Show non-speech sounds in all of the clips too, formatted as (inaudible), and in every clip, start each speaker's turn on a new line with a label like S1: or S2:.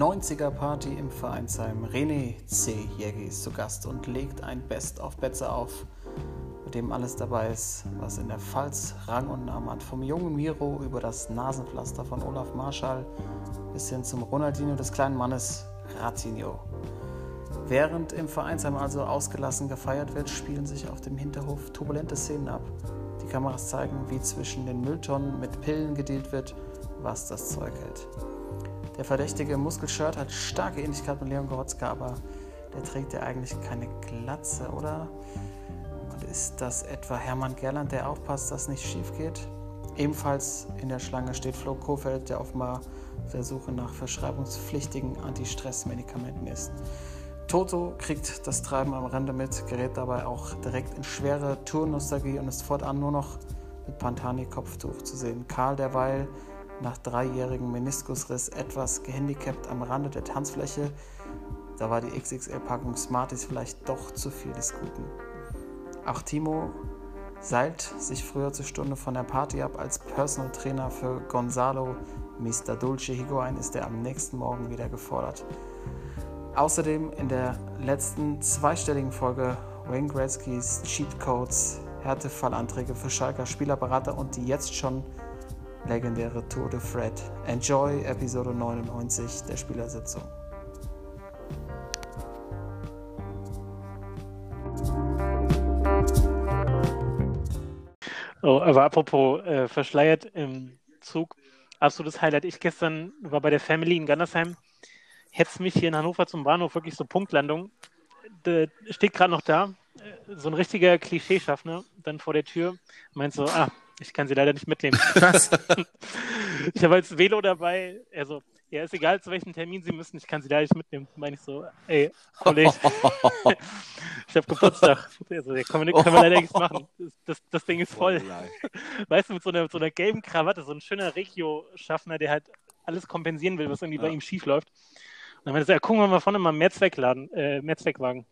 S1: 90er Party im Vereinsheim. René C. Jägi ist zu Gast und legt ein Best of Betze auf, mit dem alles dabei ist, was in der Pfalz Rang und Namen hat. Vom jungen Miro über das Nasenpflaster von Olaf Marschall bis hin zum Ronaldinho des kleinen Mannes Ratinho. Während im Vereinsheim also ausgelassen gefeiert wird, spielen sich auf dem Hinterhof turbulente Szenen ab. Die Kameras zeigen, wie zwischen den Mülltonnen mit Pillen gedealt wird, was das Zeug hält. Der verdächtige Muskelshirt hat starke Ähnlichkeit mit Leon Goretzka, aber der trägt ja eigentlich keine Glatze, oder? Und ist das etwa Hermann Gerland, der aufpasst, dass nichts schief geht? Ebenfalls in der Schlange steht Flo Kofeld, der offenbar auf der Suche nach verschreibungspflichtigen Anti-Stress-Medikamenten ist. Toto kriegt das Treiben am Rande mit, gerät dabei auch direkt in schwere Tournostalgie und ist fortan nur noch mit Pantani-Kopftuch zu sehen. Karl derweil nach dreijährigem Meniskusriss etwas gehandicapt am Rande der Tanzfläche. Da war die XXL-Packung Smarties vielleicht doch zu viel des Guten. Auch Timo seilt sich früher zur Stunde von der Party ab als Personal Trainer für Gonzalo Mr. Dulce Higuain ist er am nächsten Morgen wieder gefordert. Außerdem in der letzten zweistelligen Folge Wayne Gretzkys Cheat Codes, Härtefallanträge für Schalker Spielerberater und die jetzt schon legendäre Tour de Fred. Enjoy Episode 99 der Spielersitzung.
S2: Oh, aber apropos äh, verschleiert im Zug, absolutes Highlight. Ich gestern war bei der Family in Gandersheim, hetzt mich hier in Hannover zum Bahnhof, wirklich so Punktlandung. Der steht gerade noch da, äh, so ein richtiger Klischeeschaffner, dann vor der Tür, meint so, ah, ich kann sie leider nicht mitnehmen. (laughs) Was? (laughs) ich habe als Velo dabei. Also, ja, ist egal, zu welchem Termin Sie müssen. Ich kann sie leider nicht mitnehmen. Meine ich so, ey, Kollege, (laughs) ich habe Geburtstag. Also, da können wir, können wir leider nichts machen. Das, das, Ding ist voll. weißt du, mit so einer, mit so einer gelben Krawatte, so ein schöner Regio-Schaffner, der halt alles kompensieren will, was irgendwie ja. bei ihm schief läuft. Und dann meinte er, ja, gucken wir mal vorne mal Mehrzweckladen, äh, Mehrzweckwagen.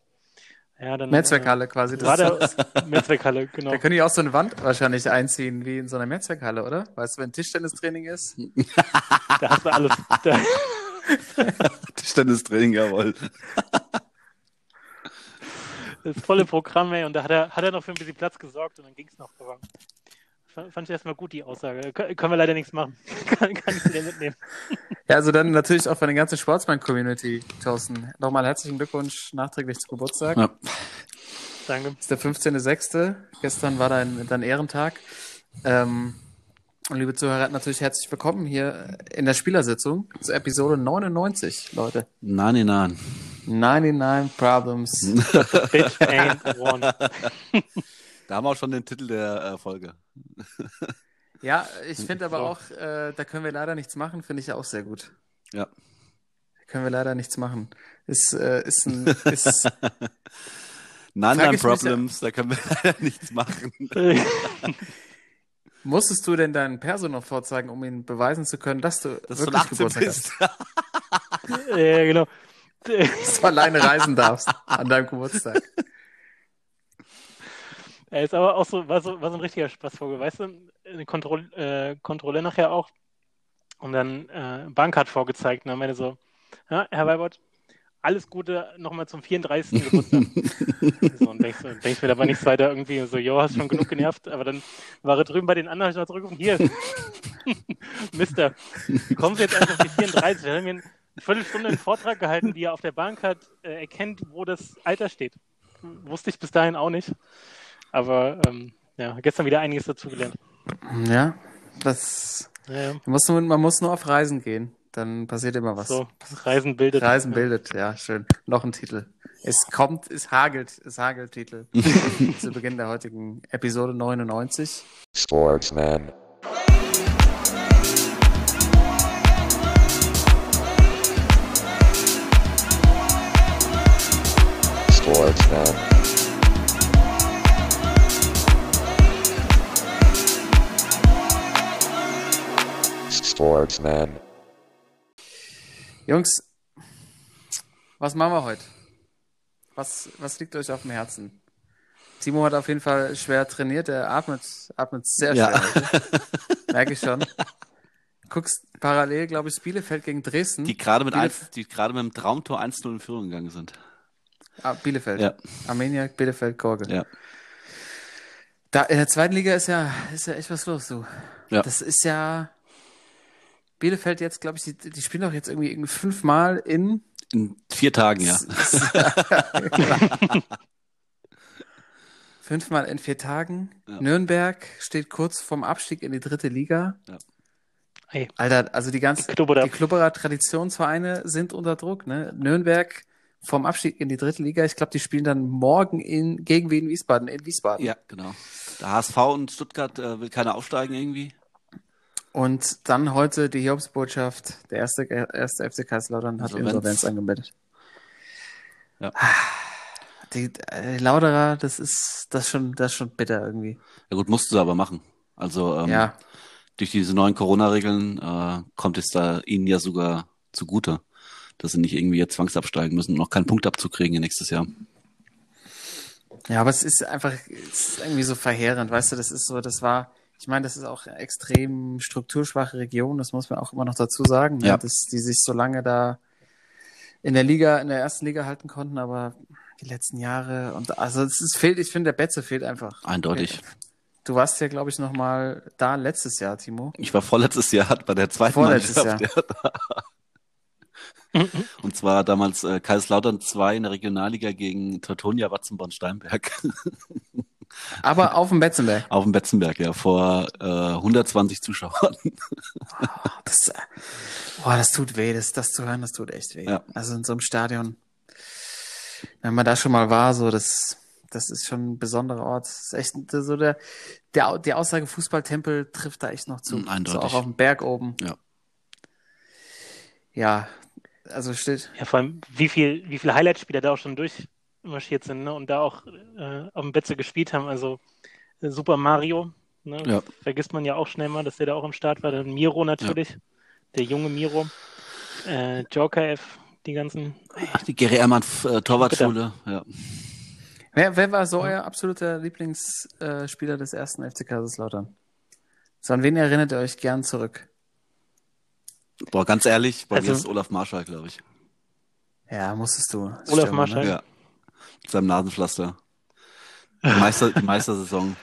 S1: Ja, dann, Mehrzweckhalle äh, quasi.
S2: Das war Mehrzweckhalle, (laughs) genau.
S1: Da können die auch so eine Wand wahrscheinlich einziehen, wie in so einer Mehrzweckhalle, oder? Weißt du, wenn Tischtennistraining ist? (laughs)
S2: da hast du alles. (laughs)
S3: Tischtennistraining, jawohl.
S2: Das volle Programm, ey. Und da hat er, hat er noch für ein bisschen Platz gesorgt und dann ging es noch voran. Fand ich erstmal gut, die Aussage. können wir leider nichts machen. (laughs) kann, kann ich dir mitnehmen.
S1: Ja, also dann natürlich auch von der ganzen Sportsmann-Community, Thorsten. Nochmal herzlichen Glückwunsch nachträglich zum Geburtstag. Ja.
S2: Danke.
S1: Das ist der 15.06. Gestern war dein, dein Ehrentag. Ähm, und liebe Zuhörer, natürlich herzlich willkommen hier in der Spielersitzung zur Episode 99, Leute.
S3: 99.
S1: 99 Problems. (laughs)
S2: Bitch ain't one. (laughs)
S3: Da haben wir auch schon den Titel der äh, Folge. (laughs)
S1: Ja, ich finde aber auch, äh, da können wir leider nichts machen, finde ich auch sehr gut.
S3: Ja.
S1: Da können wir leider nichts machen. Ist, äh, ist ein. Ist, (laughs)
S3: None Problems, da können wir (laughs) leider nichts machen.
S1: Musstest du denn deinen Perso noch vorzeigen, um ihn beweisen zu können, dass du dass wirklich du Geburtstag bist?
S2: hast? ja, genau.
S1: Dass du alleine reisen darfst an deinem Geburtstag.
S2: Er ist aber auch so, war so, war so ein richtiger Spaßvogel, weißt du? Eine Kontroll, äh, Kontrolle nachher auch. Und dann äh, Bankcard vorgezeigt. Und dann meinte so, ja, Herr Weibert, alles Gute nochmal zum 34. (laughs) Geburtstag. so, und denkst, denkst mir dabei nichts weiter irgendwie so, jo, hast schon genug genervt. Aber dann war er drüben bei den anderen, ich noch zurückgerufen, hier, (laughs) Mister, kommen Sie jetzt einfach auf die 34. Wir haben hier eine Viertelstunde einen Vortrag gehalten, die er auf der Bahncard äh, erkennt, wo das Alter steht. Wusste ich bis dahin auch nicht. Aber ähm, ja, gestern wieder einiges dazugelernt.
S1: Ja, das. Ja. Man, muss nur, man muss nur auf Reisen gehen. Dann passiert immer was. So,
S2: Reisen bildet.
S1: Reisen bildet, ja, schön. Noch ein Titel. Es kommt, es hagelt, es hagelt Titel. (laughs) Zu Beginn der heutigen Episode 99. Sportsman. Sportsman. Sportsman. Jungs, was machen wir heute? Was, was liegt euch auf dem Herzen? Timo hat auf jeden Fall schwer trainiert, er atmet, atmet sehr schwer. Ja. (laughs) Merke ich schon. guckst parallel, glaube ich, Bielefeld gegen Dresden.
S3: Die gerade mit,
S1: Bielef-
S3: eins- die gerade mit dem Traumtor 1-0 in Führung gegangen sind.
S1: Ah, Bielefeld.
S3: Ja.
S1: Armeniak, Bielefeld, Gorge.
S3: Ja.
S1: Da, in der zweiten Liga ist ja, ist ja echt was los, du.
S3: Ja.
S1: Das ist ja. Bielefeld jetzt, glaube ich, die, die spielen doch jetzt irgendwie irgendwie fünfmal in.
S3: In vier Tagen, ja. (laughs)
S1: fünfmal in vier Tagen.
S3: Ja.
S1: Nürnberg steht kurz vorm Abstieg in die dritte Liga.
S3: Ja.
S2: Ey,
S1: Alter, also die ganzen,
S2: Klubberer.
S1: die Klubberer Traditionsvereine sind unter Druck, ne? Nürnberg vom Abstieg in die dritte Liga. Ich glaube, die spielen dann morgen in, gegen Wien Wiesbaden, in Wiesbaden.
S3: Ja, genau. Der HSV und Stuttgart äh, will keiner aufsteigen irgendwie.
S1: Und dann heute die Hiobsbotschaft, der erste, erste FC Kaiserslautern hat
S3: Insolvenz.
S1: Insolvenz angemeldet.
S3: Ja.
S1: Die, äh, die Lauderer, das ist, das ist schon, das ist schon bitter irgendwie.
S3: Ja gut, mussten sie aber machen. Also ähm,
S1: ja,
S3: durch diese neuen Corona-Regeln äh, kommt es da ihnen ja sogar zugute, dass sie nicht irgendwie jetzt zwangsabsteigen müssen und noch keinen Punktabzug kriegen nächstes Jahr.
S1: ja, aber es ist einfach, es ist irgendwie so verheerend, weißt du, das ist so, das war, ich meine, das ist auch eine extrem strukturschwache Region, das muss man auch immer noch dazu sagen,
S3: Ja.
S1: ne, dass die sich so lange da in der Liga, in der ersten Liga halten konnten, aber die letzten Jahre und also es ist, fehlt, ich finde, der Betze fehlt einfach.
S3: Eindeutig.
S1: Du warst ja, glaube ich, noch mal da letztes Jahr, Timo.
S3: Ich war vorletztes Jahr bei der zweiten
S1: Vorletztes
S3: Mannschaft. Ja. Und zwar damals äh, Kaiserslautern 2 in der Regionalliga gegen Teutonia Watzenborn-Steinberg
S1: Aber auf dem Betzenberg.
S3: auf dem Betzenberg, ja, vor äh, 120 Zuschauern.
S1: Das, boah, das tut weh, das, das zu hören, das tut echt weh.
S3: Ja.
S1: Also in so einem Stadion, wenn man da schon mal war, so das, das ist schon ein besonderer Ort. Das ist echt so der, der, die Aussage Fußballtempel trifft da echt noch zu.
S3: Mm, eindeutig.
S1: So auch auf dem Berg oben.
S3: Ja.
S1: Ja, also steht.
S2: Ja, vor allem, wie viel, wie viele Highlight-Spieler da auch schon durchmarschiert sind, ne? Und da auch äh, auf dem Betze gespielt haben. Also äh, Super Mario, ne?
S3: Ja.
S2: Vergisst man ja auch schnell mal, dass der da auch am Start war. Dann Miro natürlich, der junge Miro. Äh, Joker F, die ganzen.
S3: Die Gary Ehrmann äh, Torwartschule, ja.
S1: Wer, wer war so euer absoluter Lieblingsspieler äh, des ersten FC Kaiserslautern? So, an wen erinnert ihr euch gern zurück?
S3: Boah, ganz ehrlich, bei
S2: Also-
S3: mir ist es Olaf Marschall, glaube ich.
S1: Ja, musstest du.
S2: Olaf
S1: Stürmer,
S2: Marschall.
S1: Ne?
S3: Ja. Mit seinem Nasenpflaster. Die, Meister, die Meistersaison.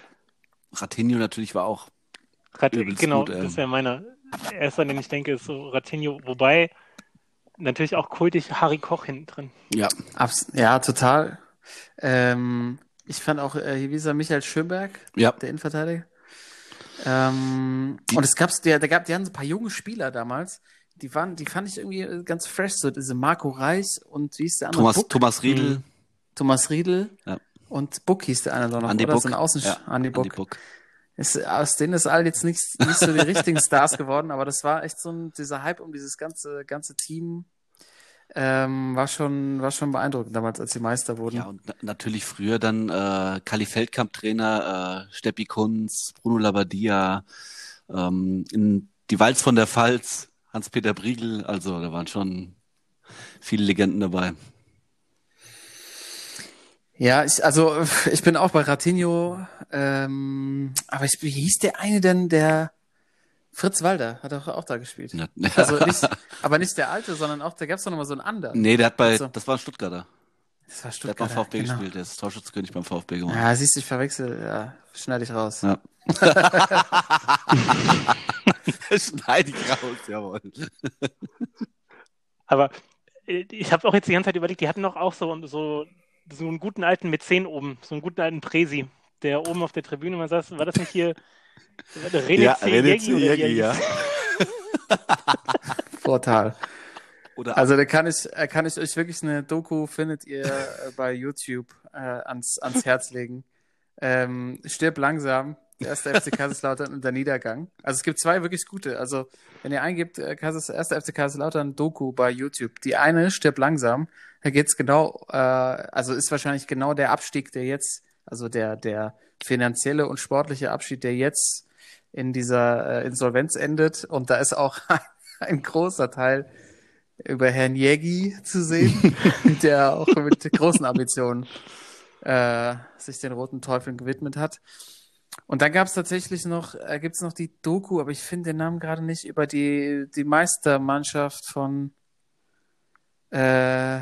S3: Ratinho natürlich war auch.
S2: Rat
S3: Übelst
S2: genau,
S3: gut, ey.
S2: das wäre meiner. Erster, den ich denke, ist so Ratinho. Wobei natürlich auch kultig Harry Koch hinten drin.
S3: Ja.
S1: Abs ja, total. Ähm, ich fand auch, äh, wie ist er, Michael Schönberg,
S3: Ja.
S1: der Innenverteidiger. Ähm, und es gab's, der, der gab, die hatten so ein paar junge Spieler damals. Die waren, die fand ich irgendwie ganz fresh, so diese Marco Reis und wie hieß der andere?
S3: Thomas,
S1: Buck?
S3: Thomas Riedel.
S2: Mhm.
S1: Thomas Riedel
S3: Ja.
S1: und Buck hieß der eine doch noch,
S3: Andi
S1: oder?
S3: Buck.
S1: So ein Außen
S3: Ja,
S1: Andi Buck.
S3: Andi Buck.
S1: Ist, aus denen ist all jetzt nicht, nicht so die richtigen (laughs) Stars geworden, aber das war echt so ein, dieser Hype um dieses ganze, ganze Team, ähm, war schon, war schon beeindruckend damals, als sie Meister wurden.
S3: Ja, und na natürlich früher dann äh, Kali Feldkamp-Trainer, äh, Steppi Kunz, Bruno Labbadia, ähm, in die Walz von der Pfalz, Hans-Peter Briegel, also da waren schon viele Legenden dabei.
S1: Ja, ich, also (laughs) ich bin auch bei Ratinho, ähm, aber ich, wie hieß der eine denn, der Fritz Walder hat auch, auch da gespielt.
S3: Ja.
S1: Also nicht, (laughs) aber nicht der alte, sondern auch, da gab es doch nochmal so einen anderen.
S3: nee, der hat bei,
S1: Also-
S3: das war ein Stuttgarter.
S1: Das war
S3: Der hat beim
S1: Stuttgart.
S3: VfB
S1: genau.
S3: gespielt, der ist Torschützkönig beim VfB geworden.
S1: Ja, siehst du, ich verwechsel, ja, schneide ich raus.
S3: Ja. (laughs) Schneid ich raus, jawohl.
S2: Aber äh, ich habe auch jetzt die ganze Zeit überlegt, die hatten doch auch so, so, so einen guten alten Mäzen oben, so einen guten alten Presi, der oben auf der Tribüne mal saß. War das nicht hier René
S3: Ja. René ja.
S1: Vorteil. (laughs)
S3: Oder
S1: Also da kann ich, äh, kann ich euch wirklich eine Doku, findet ihr äh, bei YouTube äh, ans, ans Herz legen. Ähm, stirb langsam, der erste FC Kaiserslautern und der Niedergang. Also es gibt zwei wirklich gute. Also wenn ihr eingibt, äh, Kaisers, erster FC Kaiserslautern Doku bei YouTube. Die eine, stirb langsam, da geht's genau, äh, also ist wahrscheinlich genau der Abstieg, der jetzt, also der, der finanzielle und sportliche Abschied, der jetzt in dieser äh, Insolvenz endet. Und da ist auch (laughs) ein großer Teil über Herrn Jägi zu sehen, (laughs) der auch mit großen Ambitionen äh, sich den roten Teufeln gewidmet hat. Und dann gab es tatsächlich noch, äh, gibt es noch die Doku, aber ich finde den Namen gerade nicht, über die, die Meistermannschaft von, äh,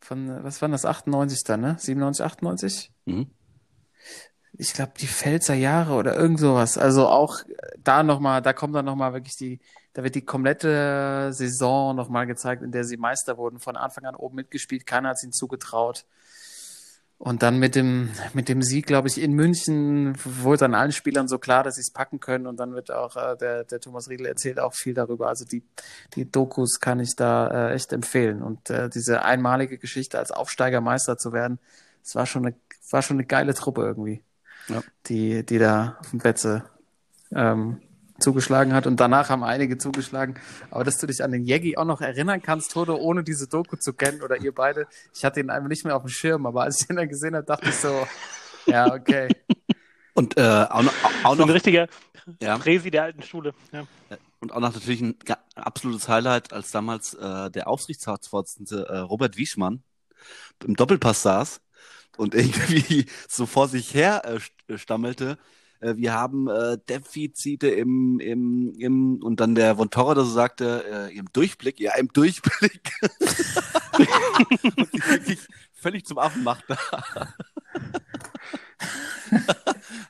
S1: von, was war das, 98 dann, ne? 97, 98?
S3: Mhm.
S1: Ich glaube, die Pfälzer Jahre oder irgend sowas. Also auch da nochmal, da kommt dann nochmal wirklich die, da wird die komplette Saison nochmal gezeigt, in der sie Meister wurden, von Anfang an oben mitgespielt, keiner hat es ihnen zugetraut. Und dann mit dem, mit dem Sieg, glaube ich, in München wurde dann allen Spielern so klar, dass sie es packen können. Und dann wird auch äh, der, der Thomas Riedel erzählt auch viel darüber. Also die, die Dokus kann ich da äh, echt empfehlen. Und äh, diese einmalige Geschichte als Aufsteigermeister zu werden, das war schon eine, war schon eine geile Truppe irgendwie,
S3: Ja.
S1: die, die da auf dem Betze ähm, zugeschlagen hat. Und danach haben einige zugeschlagen. Aber dass du dich an den Jeggi auch noch erinnern kannst, Toto, ohne diese Doku zu kennen oder ihr beide, ich hatte ihn einfach nicht mehr auf dem Schirm. Aber als ich ihn dann gesehen habe, dachte ich so, ja, okay. (laughs)
S3: Und äh, auch noch, auch
S2: So ein
S3: noch
S2: richtiger
S3: ja,
S2: Präsi der alten Schule. Ja.
S3: und auch noch natürlich ein absolutes Highlight, als damals äh, der Aufsichtsratsvorsitzende äh, Robert Wieschmann im Doppelpass saß und irgendwie (laughs) so vor sich her äh, st- stammelte. Äh, wir haben äh, Defizite im, im, im, und dann der Von Torra so sagte, äh, im Durchblick, ja, im Durchblick. und (laughs) sich (laughs) wirklich völlig zum Affen machte. (laughs)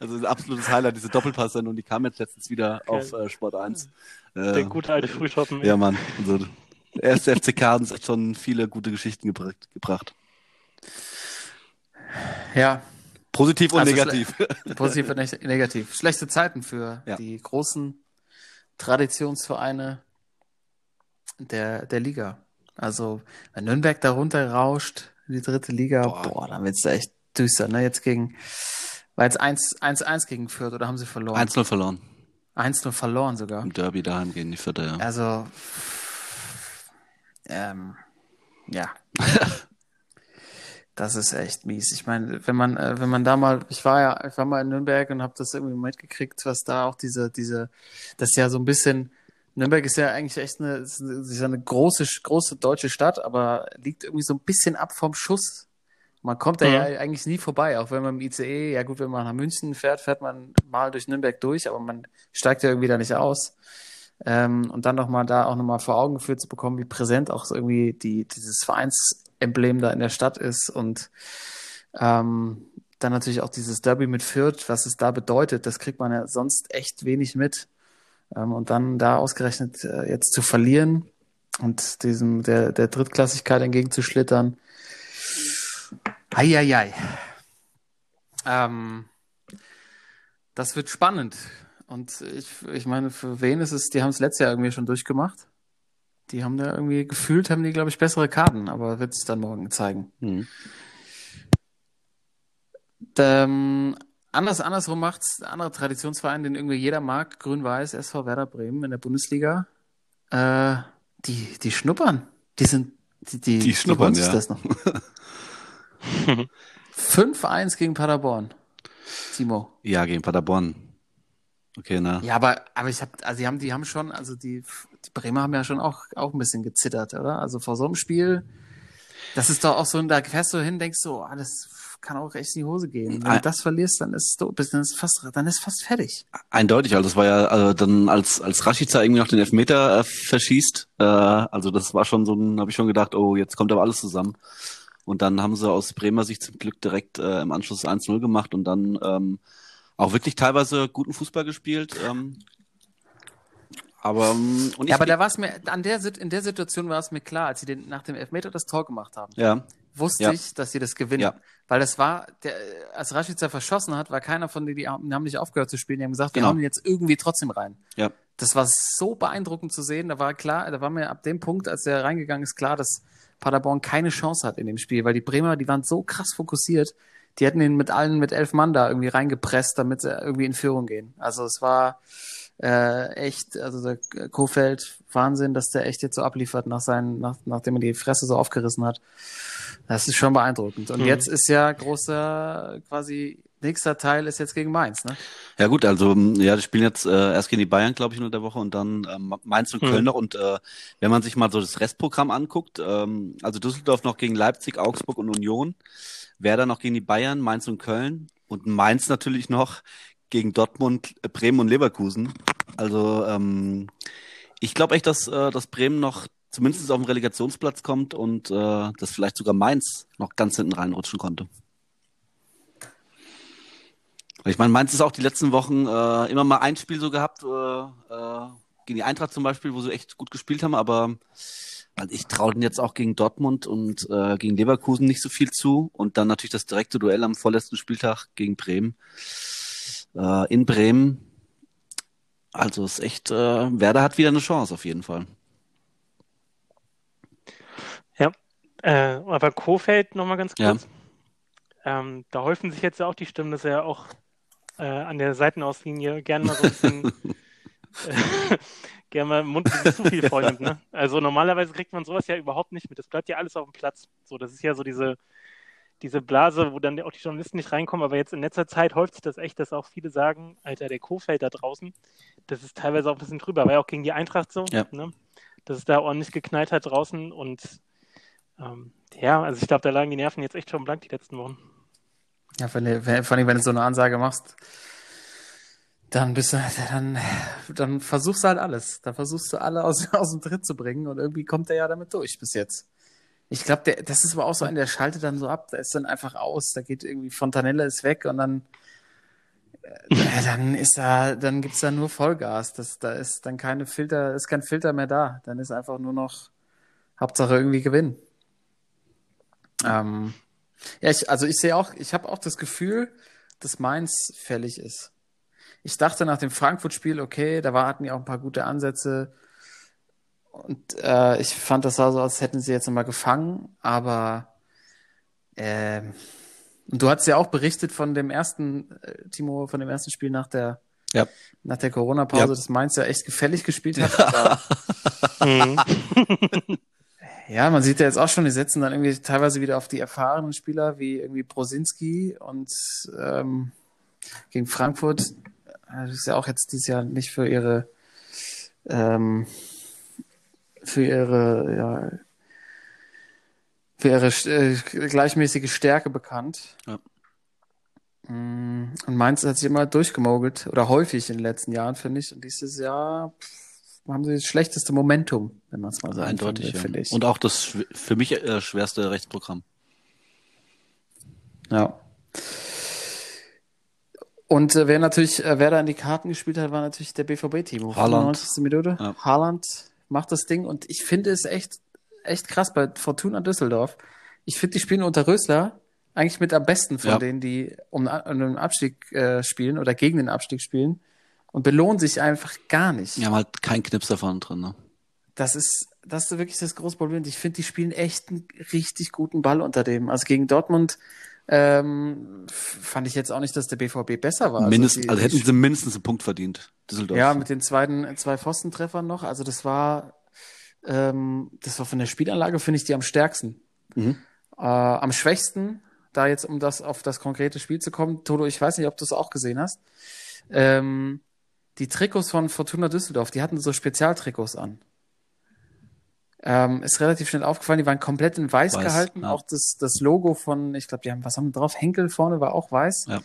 S3: also ein absolutes Highlight, diese Doppelpass-Sendung, die kam jetzt letztens wieder auf äh, Sport 1.
S2: Der
S3: Äh,
S2: gute alte Frühschoppen.
S3: ja, Mann. Also, der erste FCK hat uns echt schon viele gute Geschichten gebracht. gebracht.
S1: Ja,
S3: Positiv und
S1: Also
S3: negativ. (laughs)
S1: positiv und neg- negativ. Schlechte Zeiten für
S3: Ja.
S1: die großen Traditionsvereine der, der Liga. Also, wenn Nürnberg da runterrauscht in die dritte Liga,
S3: Boah.
S1: boah, dann wird's da echt düster, ne? Jetzt gegen, war jetzt 1-1 gegen Fürth oder haben sie verloren?
S3: 1-0 verloren.
S1: 1-0 verloren sogar.
S3: Im Derby daheim gegen die Vierte, ja.
S1: Also, ähm, ja. (laughs) Das ist echt mies. Ich meine, wenn man, äh, wenn man da mal, ich war ja, ich war mal in Nürnberg und habe das irgendwie mitgekriegt, was da auch diese, diese, das ist ja so ein bisschen, Nürnberg ist ja eigentlich echt eine, ist eine, ist ja eine große, große deutsche Stadt, aber liegt irgendwie so ein bisschen ab vom Schuss. Man kommt da
S2: Mhm.
S1: ja eigentlich nie vorbei, auch wenn man im ICE, ja gut, wenn man nach München fährt, fährt man mal durch Nürnberg durch, aber man steigt ja irgendwie da nicht aus. Ähm, und dann nochmal da auch nochmal vor Augen geführt zu bekommen, wie präsent auch so irgendwie die, dieses Vereinsemblem da in der Stadt ist und ähm, dann natürlich auch dieses Derby mit Fürth, was es da bedeutet, das kriegt man ja sonst echt wenig mit. Ähm, und dann da ausgerechnet äh, jetzt zu verlieren und diesem der, der Drittklassigkeit entgegenzuschlittern. Eieiei. Ähm, das wird spannend. Und ich, ich meine, für wen ist es, die haben es letztes Jahr irgendwie schon durchgemacht. Die haben da irgendwie gefühlt, haben die, glaube ich, bessere Karten, aber wird es dann morgen zeigen.
S3: Mhm.
S1: Ähm, anders, andersrum macht's ein anderer Traditionsverein, den irgendwie jeder mag, Grün-Weiß, SV Werder Bremen in der Bundesliga. Äh, die, die schnuppern. Die sind, die, die,
S3: Die schnuppern,
S1: sich
S3: ja.
S1: das noch. (laughs) 5-1 gegen Paderborn. Timo.
S3: Ja, gegen Paderborn. Okay, na.
S1: Ja, aber, aber ich habe, also die haben, die haben schon, also die, die Bremer haben ja schon auch, auch ein bisschen gezittert, oder? Also vor so einem Spiel, das ist doch auch so, da fährst du hin, denkst so, ah, das kann auch echt in die Hose gehen. Wenn du das verlierst, dann ist du, dann ist fast, dann ist fast fertig.
S3: Eindeutig, also das war ja also dann als als Rashica irgendwie noch den Elfmeter äh, verschießt, äh, also das war schon so ein, habe ich schon gedacht, oh jetzt kommt aber alles zusammen. Und dann haben sie aus Bremer Sicht zum Glück direkt äh, im Anschluss 1-0 gemacht und dann ähm, auch wirklich teilweise guten Fußball gespielt. Ähm, aber ähm, und ich,
S1: Ja, aber da war es mir, an der, in der Situation war es mir klar, als sie den, nach dem Elfmeter das Tor gemacht haben,
S3: ja,
S1: wusste
S3: Ja.
S1: ich, dass sie das gewinnen.
S3: Ja.
S1: Weil das war, der, als Rashica verschossen hat, war keiner von denen, die haben, haben nicht aufgehört zu spielen, die haben gesagt, wir
S3: Genau.
S1: hauen ihn jetzt irgendwie trotzdem rein.
S3: ja,
S1: Das war so beeindruckend zu sehen. Da war klar, da war mir ab dem Punkt, als er reingegangen ist, klar, dass Paderborn keine Chance hat in dem Spiel, weil die Bremer, die waren so krass fokussiert. Die hätten ihn mit allen, mit elf Mann da irgendwie reingepresst, damit sie irgendwie in Führung gehen. Also es war äh, echt, also der Kofeld, Wahnsinn, dass der echt jetzt so abliefert, nach seinen, nach, nachdem er die Fresse so aufgerissen hat. Das ist schon beeindruckend. Und
S2: Mhm.
S1: jetzt ist ja großer, quasi, nächster Teil ist jetzt gegen Mainz, ne?
S3: ja gut, also ähm, ja, die spielen jetzt äh, erst gegen die Bayern, glaube ich, unter der Woche und dann ähm, Mainz und
S2: Mhm.
S3: Köln noch und äh, wenn man sich mal so das Restprogramm anguckt, ähm, also Düsseldorf noch gegen Leipzig, Augsburg und Union, Werder noch gegen die Bayern, Mainz und Köln, Und Mainz natürlich noch gegen Dortmund, äh, Bremen und Leverkusen. Also ähm, ich glaube echt, dass, äh, dass Bremen noch zumindest auf den Relegationsplatz kommt und äh, dass vielleicht sogar Mainz noch ganz hinten reinrutschen konnte. Ich meine, Mainz ist auch die letzten Wochen äh, immer mal ein Spiel so gehabt, äh, äh, gegen die Eintracht zum Beispiel, wo sie echt gut gespielt haben, aber also ich traue denen jetzt auch gegen Dortmund und äh, gegen Leverkusen nicht so viel zu. Und dann natürlich das direkte Duell am vorletzten Spieltag gegen Bremen. Äh, in Bremen. Also ist echt, äh, Werder hat wieder eine Chance auf jeden Fall.
S2: Ja, äh, aber Kofeld nochmal ganz kurz. Ja. Ähm, da häufen sich jetzt auch die Stimmen, dass er auch äh, an der Seitenauslinie gerne mal so ein bisschen (laughs) äh, (laughs) gerne mal Mund zu viel vornimmt. Ne? Also normalerweise kriegt man sowas ja überhaupt nicht mit. Das bleibt ja alles auf dem Platz. So, das ist ja so diese, diese Blase, wo dann auch die Journalisten nicht reinkommen. Aber jetzt in letzter Zeit häuft sich das echt, dass auch viele sagen, Alter, der Kofeld da draußen, das ist teilweise auch ein bisschen drüber. War ja auch gegen die Eintracht so, ja. ne? dass es da ordentlich geknallt hat draußen. Und ähm, ja, also ich glaube, da lagen die Nerven jetzt echt schon blank die letzten Wochen.
S1: Ja, vor allem, wenn du so eine Ansage machst, dann bist du, dann, dann versuchst du halt alles. Dann versuchst du alle aus, (laughs) aus dem Tritt zu bringen und irgendwie kommt er ja damit durch bis jetzt. Ich glaube, das ist aber auch so ein, der schaltet dann so ab, der ist dann einfach aus, da geht irgendwie Fontanella ist weg und dann, äh, dann ist da, dann gibt's da nur Vollgas. Das, da ist dann keine Filter, ist kein Filter mehr da. Dann ist einfach nur noch Hauptsache irgendwie gewinnen. Ähm, ja, ich, also ich sehe auch, ich habe auch das Gefühl, dass Mainz fällig ist. Ich dachte nach dem Frankfurt-Spiel, okay, da war, hatten die auch ein paar gute Ansätze. Und äh, ich fand, das sah so aus, als hätten sie jetzt nochmal gefangen, aber äh, du hast ja auch berichtet von dem ersten, äh, Timo, von dem ersten Spiel nach der, ja. nach der Corona-Pause, ja. dass Mainz ja echt gefällig gespielt hat. (laughs) Aber. (laughs) ja, man sieht ja jetzt auch schon, die setzen dann irgendwie teilweise wieder auf die erfahrenen Spieler wie irgendwie Prosinski und ähm, gegen Frankfurt das ist ja auch jetzt dieses Jahr nicht für ihre ähm, für ihre ja, für ihre äh, gleichmäßige Stärke bekannt. Ja. Mm, und Mainz hat sich immer durchgemogelt oder häufig in den letzten Jahren, finde ich. Und dieses Jahr haben sie das schlechteste Momentum, wenn man es mal sagen
S3: Eindeutig, finde ja. ich. Und auch das für mich äh, schwerste Rechtsprogramm.
S1: Ja. Und äh, wer natürlich, äh, wer da in die Karten gespielt hat, war natürlich der BVB-Team.
S3: Haaland.
S1: Minute. Ja. Haaland macht das Ding und ich finde es echt, echt krass bei Fortuna Düsseldorf. Ich finde, die spielen unter Rösler eigentlich mit am besten von ja. denen, die um, um den Abstieg äh, spielen oder gegen den Abstieg spielen und belohnen sich einfach gar nicht.
S3: Die haben halt keinen Knips davon drin, ne?
S1: Das ist, das ist wirklich das große Problem. Ich finde, die spielen echt einen richtig guten Ball unter dem. Also gegen Dortmund ähm, fand ich jetzt auch nicht, dass der BVB besser war.
S3: Mindest, also, die, also hätten sie mindestens einen Punkt verdient.
S1: Düsseldorf. Ja, mit den zweiten, zwei Pfostentreffern noch. Also das war, ähm, das war von der Spielanlage, finde ich, die am stärksten. Mhm. Äh, am schwächsten, da jetzt, um das auf das konkrete Spiel zu kommen, Toto, ich weiß nicht, ob du es auch gesehen hast. Ähm, die Trikots von Fortuna Düsseldorf, die hatten so Spezialtrikots an. Ähm, ist relativ schnell aufgefallen, die waren komplett in weiß, weiß gehalten. Ja. Auch das, das Logo von, ich glaube, die haben, was haben wir drauf? Henkel vorne war auch weiß. Ja.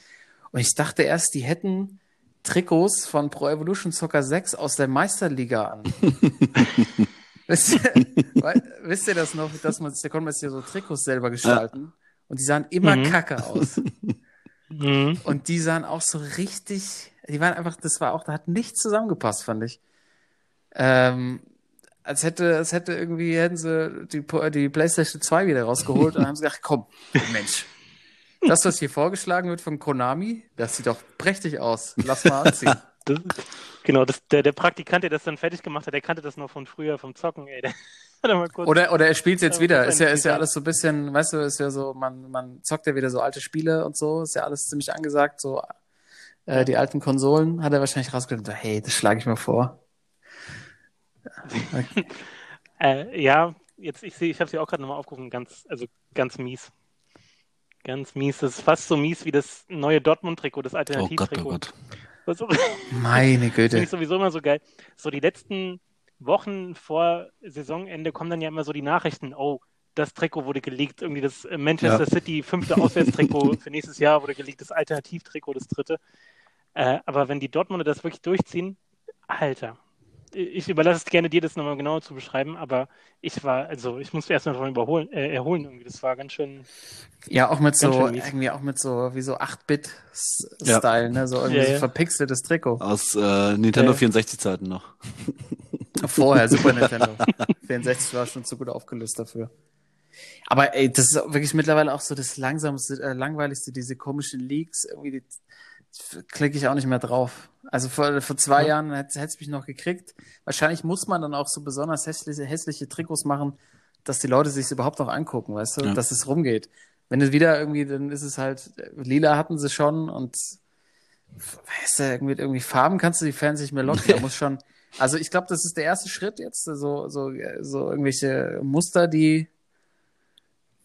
S1: Und ich dachte erst, die hätten Trikots von Pro Evolution Soccer 6 aus der Meisterliga an. (laughs) wisst, ihr, wisst ihr das noch, dass man, da konnte man sich ja so Trikots selber gestalten. Ja. Und die sahen immer mhm. kacke aus. (laughs) mhm. Und die sahen auch so richtig, die waren einfach, das war auch, da hat nichts zusammengepasst, fand ich. Ähm, als hätte, als hätte irgendwie, hätten sie die, die PlayStation 2 wieder rausgeholt und haben sie gedacht, komm, Mensch, das, was hier vorgeschlagen wird von Konami, das sieht doch prächtig aus. Lass mal anziehen. (laughs)
S2: Das, genau, das, der, der Praktikant, der das dann fertig gemacht hat, der kannte das noch von früher, vom Zocken, ey. (laughs)
S1: Oder, oder er spielt es jetzt wieder. Ist ja, ist ja alles so ein bisschen, weißt du, ist ja so, man, man zockt ja wieder so alte Spiele und so, ist ja alles ziemlich angesagt, so äh, die alten Konsolen, hat er wahrscheinlich rausgefunden, hey, das schlage ich mir vor. (laughs)
S2: äh, ja, jetzt ich sehe, ich habe sie auch gerade nochmal aufgerufen, ganz, also ganz mies. Ganz mies. Das ist fast so mies wie das neue Dortmund-Trikot, das Alternativ-Trikot. Oh Gott, oh Gott. (laughs)
S1: Meine Güte.
S2: Finde ich sowieso immer so geil. So die letzten Wochen vor Saisonende kommen dann ja immer so die Nachrichten, oh, das Trikot wurde geleakt, irgendwie das äh, Manchester ja. City fünfte Auswärtstrikot (laughs) für nächstes Jahr wurde geleakt, das Alternativtrikot, das dritte. Äh, aber wenn die Dortmunder das wirklich durchziehen, Alter, ich überlasse es gerne dir, das nochmal genauer zu beschreiben, aber ich war, also ich musste erstmal davon überholen, äh, erholen irgendwie. Das war ganz schön.
S1: Ja, auch mit so, irgendwie auch mit so, wie so 8-Bit-Style, ja. ne? So irgendwie ja, so verpixeltes Trikot.
S3: Aus äh, Nintendo ja. 64-Zeiten noch. (laughs)
S1: Vorher, Super (laughs) Nintendo. 64 war schon zu gut aufgelöst dafür. Aber ey, das ist wirklich mittlerweile auch so das langsamste, äh, langweiligste, diese komischen Leaks, irgendwie die, klicke ich auch nicht mehr drauf. Also vor, vor zwei ja. Jahren hätte es mich noch gekriegt. Wahrscheinlich muss man dann auch so besonders hässliche, hässliche Trikots machen, dass die Leute sich überhaupt noch angucken, weißt du, ja. dass es rumgeht. Wenn es wieder irgendwie, dann ist es halt, lila hatten sie schon und weißt du, irgendwie, irgendwie Farben kannst du die Fans nicht mehr locken. Da (laughs) muss schon, also ich glaube, das ist der erste Schritt jetzt, so, so, so irgendwelche Muster, die,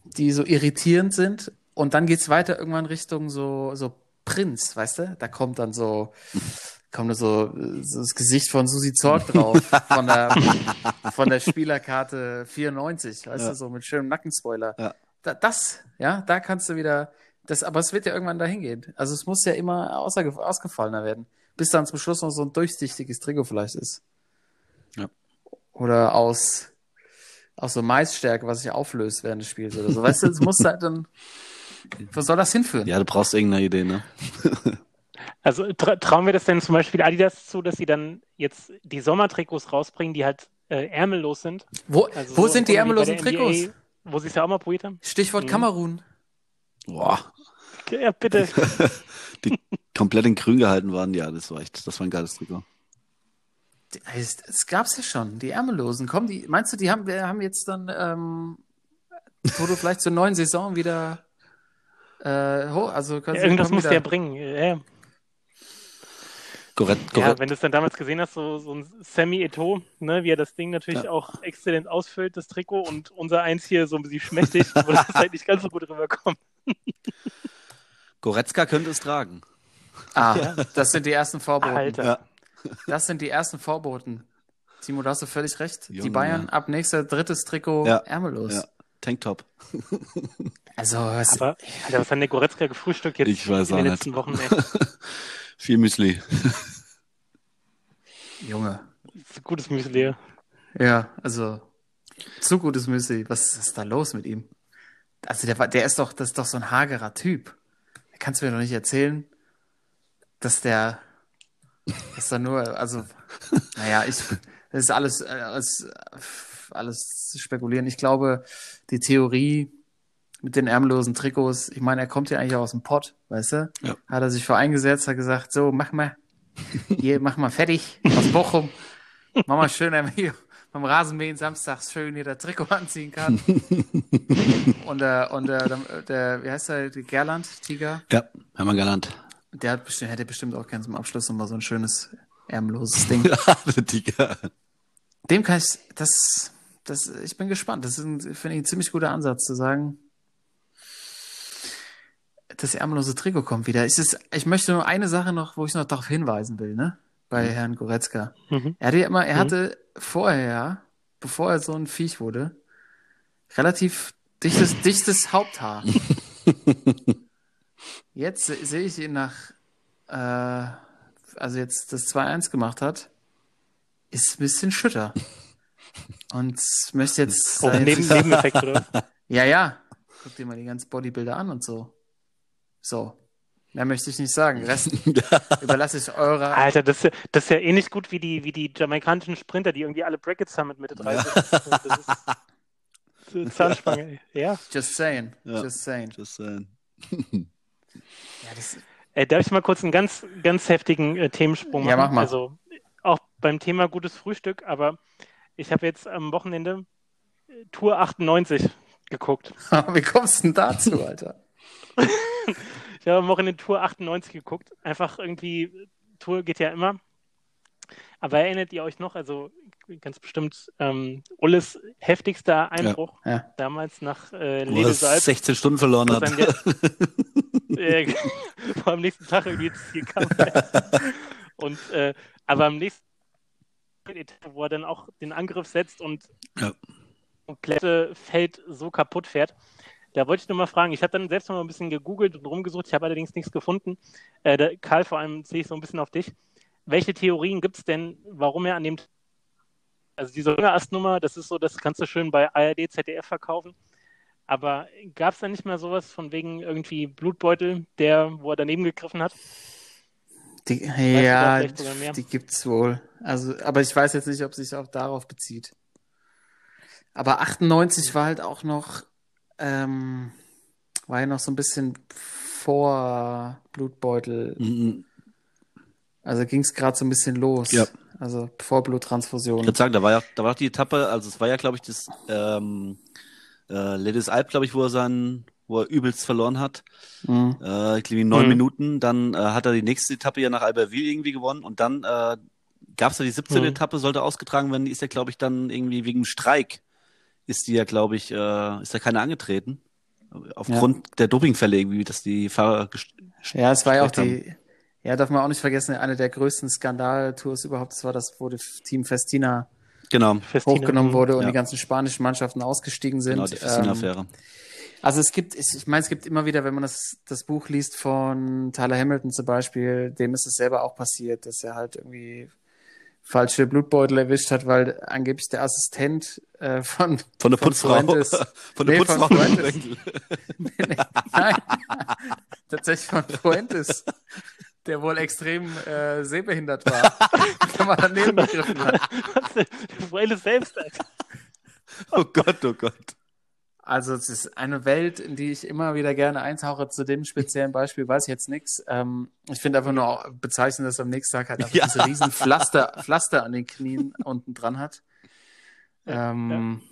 S1: die so irritierend sind. Und dann geht's weiter irgendwann Richtung so, so Prinz, weißt du? Da kommt dann so, kommt so, so das Gesicht von Susi Zorg drauf, von der, (laughs) von der Spielerkarte 94, weißt ja. du, so mit schönem Nackenspoiler. Ja. Da, das, ja, da kannst du wieder, das, aber es wird ja irgendwann dahin gehen. Also es muss ja immer außer, ausgefallener werden, bis dann zum Schluss noch so ein durchsichtiges Trikot vielleicht ist. Ja. Oder aus, aus so Maisstärke, was sich auflöst während des Spiels oder so. Weißt du, es muss halt dann, wo soll das hinführen?
S3: Ja, du brauchst irgendeine Idee, ne? (laughs)
S2: also tra trauen wir das denn zum Beispiel Adidas zu, dass sie dann jetzt die Sommertrikots rausbringen, die halt äh, ärmellos sind?
S1: Wo, also wo so sind die ärmellosen Trikots? NBA,
S2: wo sie es ja auch mal probiert haben.
S1: Stichwort mhm. Kamerun.
S3: Boah.
S2: Ja, bitte.
S3: die (laughs) komplett in grün gehalten waren, ja, das war echt, das war ein geiles Trikot.
S1: Es gab's ja schon, die Ärmellosen. Komm, die, meinst du, die haben, wir haben jetzt dann, ähm, wo du vielleicht zur neuen Saison wieder äh, hoch, also
S2: ja, irgendwas muss der bringen. Ja.
S3: Korrekt,
S2: korrekt. Ja, wenn du es dann damals gesehen hast, so, so ein Sammy Eto, ne, wie er das Ding natürlich ja. auch exzellent ausfüllt, das Trikot, und unser Eins hier so ein bisschen schmächtig, (laughs) wo das halt nicht ganz so gut rüberkommt.
S3: Goretzka könnte es tragen.
S1: Ah, ja. das sind die ersten Vorboten. Alter. Ja. Das sind die ersten Vorboten. Timo, da hast du völlig recht. Junge, die Bayern ab nächster drittes Trikot ärmellos.
S3: Tanktop.
S1: Also, was,
S2: Aber, Alter, was hat der Goretzka gefrühstückt jetzt
S3: ich weiß
S2: in
S3: den
S2: letzten
S3: nicht.
S2: Wochen? (laughs)
S3: Viel Müsli.
S1: Junge.
S2: Gutes Müsli.
S1: Ja, also zu gutes Müsli. Was ist da los mit ihm? Also der, der ist doch, das ist doch so ein hagerer Typ. Da kannst du mir doch nicht erzählen, dass der, dass da nur, also, naja, ich, das ist alles, alles, alles spekulieren. Ich glaube, die Theorie, mit den ärmellosen Trikots. Ich meine, er kommt ja eigentlich auch aus dem Pott, weißt du? Ja. Hat er sich vor eingesetzt, hat gesagt, so, mach mal, hier, mach mal fertig aus Bochum. Mach mal schön, hier beim Rasenmähen samstags schön hier das Trikot anziehen kann. und der, und der, der, der, wie heißt der, Gerland, Tiger?
S3: Ja, Hermann Gerland.
S1: Der hat bestimmt, hätte bestimmt auch gerne zum Abschluss nochmal so ein schönes, ärmelloses Ding. (laughs)
S3: Ja, Tiger.
S1: Dem kann ich, das, das, ich bin gespannt. Das ist, finde ich, ein ziemlich guter Ansatz zu sagen, das ärmellose Trikot kommt wieder. Ich, ist, ich möchte nur eine Sache noch, wo ich noch darauf hinweisen will, ne? Bei mhm. Herrn Goretzka. Mhm. Er hatte ja immer, er mhm. hatte vorher, bevor er so ein Viech wurde, relativ dichtes, dichtes Haupthaar. (laughs) jetzt sehe ich ihn nach, äh, also jetzt das 2-1 gemacht hat, ist ein bisschen schütter. Und möchte jetzt.
S2: Oh, neben, Nebeneffekt, oder? (laughs)
S1: Ja, ja. Guck dir mal die ganzen Bodybuilder an und so. So. Mehr möchte ich nicht sagen. Rest (laughs) überlasse ich eurer.
S2: Alter, das ist, ja, das ist ja ähnlich eh gut wie die, wie die jamaikanischen Sprinter, die irgendwie alle Brackets haben mit Mitte 30. Ja. Das ist (laughs) Zahnspange, ja.
S1: Just saying. Ja. Just saying.
S3: Just saying.
S2: ja, das... äh, darf ich mal kurz einen ganz, ganz heftigen äh, Themensprung machen?
S1: Ja, mach mal.
S2: Also, auch beim Thema gutes Frühstück, aber ich habe jetzt am Wochenende äh, Tour 98 geguckt. (laughs)
S1: Wie kommst du denn dazu, Alter? (laughs)
S2: ich habe am Wochenende Tour 98 geguckt. Einfach irgendwie, Tour geht ja immer. Aber erinnert ihr euch noch, also ganz bestimmt, ähm, Ulles heftigster Einbruch
S1: ja, ja.
S2: damals nach äh, Ledesalb.
S3: 16 Stunden verloren hat.
S2: äh, (laughs) vor am nächsten Tag irgendwie jetzt hier kam. und, äh, aber am nächsten wo er dann auch den Angriff setzt und
S3: ja.
S2: komplette Feld so kaputt fährt. Da wollte ich nur mal fragen, ich habe dann selbst noch mal ein bisschen gegoogelt und rumgesucht, ich habe allerdings nichts gefunden. Äh, der, Karl, vor allem sehe ich so ein bisschen auf dich. Welche Theorien gibt es denn, warum er an dem also diese Ast-Nummer, das ist so, das kannst du schön bei ARD, ZDF verkaufen. Aber gab es da nicht mal sowas von wegen irgendwie Blutbeutel, der, wo er daneben gegriffen hat?
S1: Die, ja, die gibt es wohl. Also, aber ich weiß jetzt nicht, ob sich auch darauf bezieht. Aber 98 war halt auch noch, ähm, war ja noch so ein bisschen vor Blutbeutel. Mhm. Also ging es gerade so ein bisschen los. Ja. Also vor Bluttransfusion.
S3: Ich würde sagen, da war ja, da war auch die Etappe, also es war ja, glaube ich, das ähm, äh, Ladies Alp, glaube ich, wo er seinen, wo er übelst verloren hat. Mhm. Äh, ich glaube, in neun mhm. Minuten. Dann äh, hat er die nächste Etappe ja nach Albertville irgendwie gewonnen und dann äh, gab es ja die 17. Mhm. Etappe, sollte ausgetragen werden, die ist ja, glaube ich, dann irgendwie wegen Streik ist die ja, glaube ich, äh, ist da keine angetreten. Aufgrund ja. der Dopingfälle irgendwie, dass die Fahrer
S1: Ja, es war ja auch haben. die, ja, darf man auch nicht vergessen, eine der größten Skandaltours überhaupt, das war das, wo das Team Festina
S3: genau.
S1: hochgenommen wurde und ja. die ganzen spanischen Mannschaften ausgestiegen sind. Genau, die Festina-Affäre. Ähm, also es gibt, ich, ich meine, es gibt immer wieder, wenn man das, das Buch liest von Tyler Hamilton zum Beispiel, dem ist es selber auch passiert, dass er halt irgendwie falsche Blutbeutel erwischt hat, weil angeblich der Assistent äh, von
S3: von der Putzfrau
S1: Fuentes, (laughs) von der nee, Putzfrau von Fuentes, (laughs) nee, nee, nein, (laughs) tatsächlich von Fuentes, der wohl extrem äh, sehbehindert war, (laughs) wenn man daneben gegriffen hat.
S2: Fuentes (laughs) selbst.
S3: Oh Gott, oh Gott.
S1: Also es ist eine Welt, in die ich immer wieder gerne eintauche. Zu dem speziellen Beispiel weiß ich jetzt nichts. Ähm, ich finde einfach nur bezeichnend, dass am nächsten Tag halt einfach ja. diese riesen Pflaster, Pflaster an den Knien unten dran hat. Ähm,
S2: ja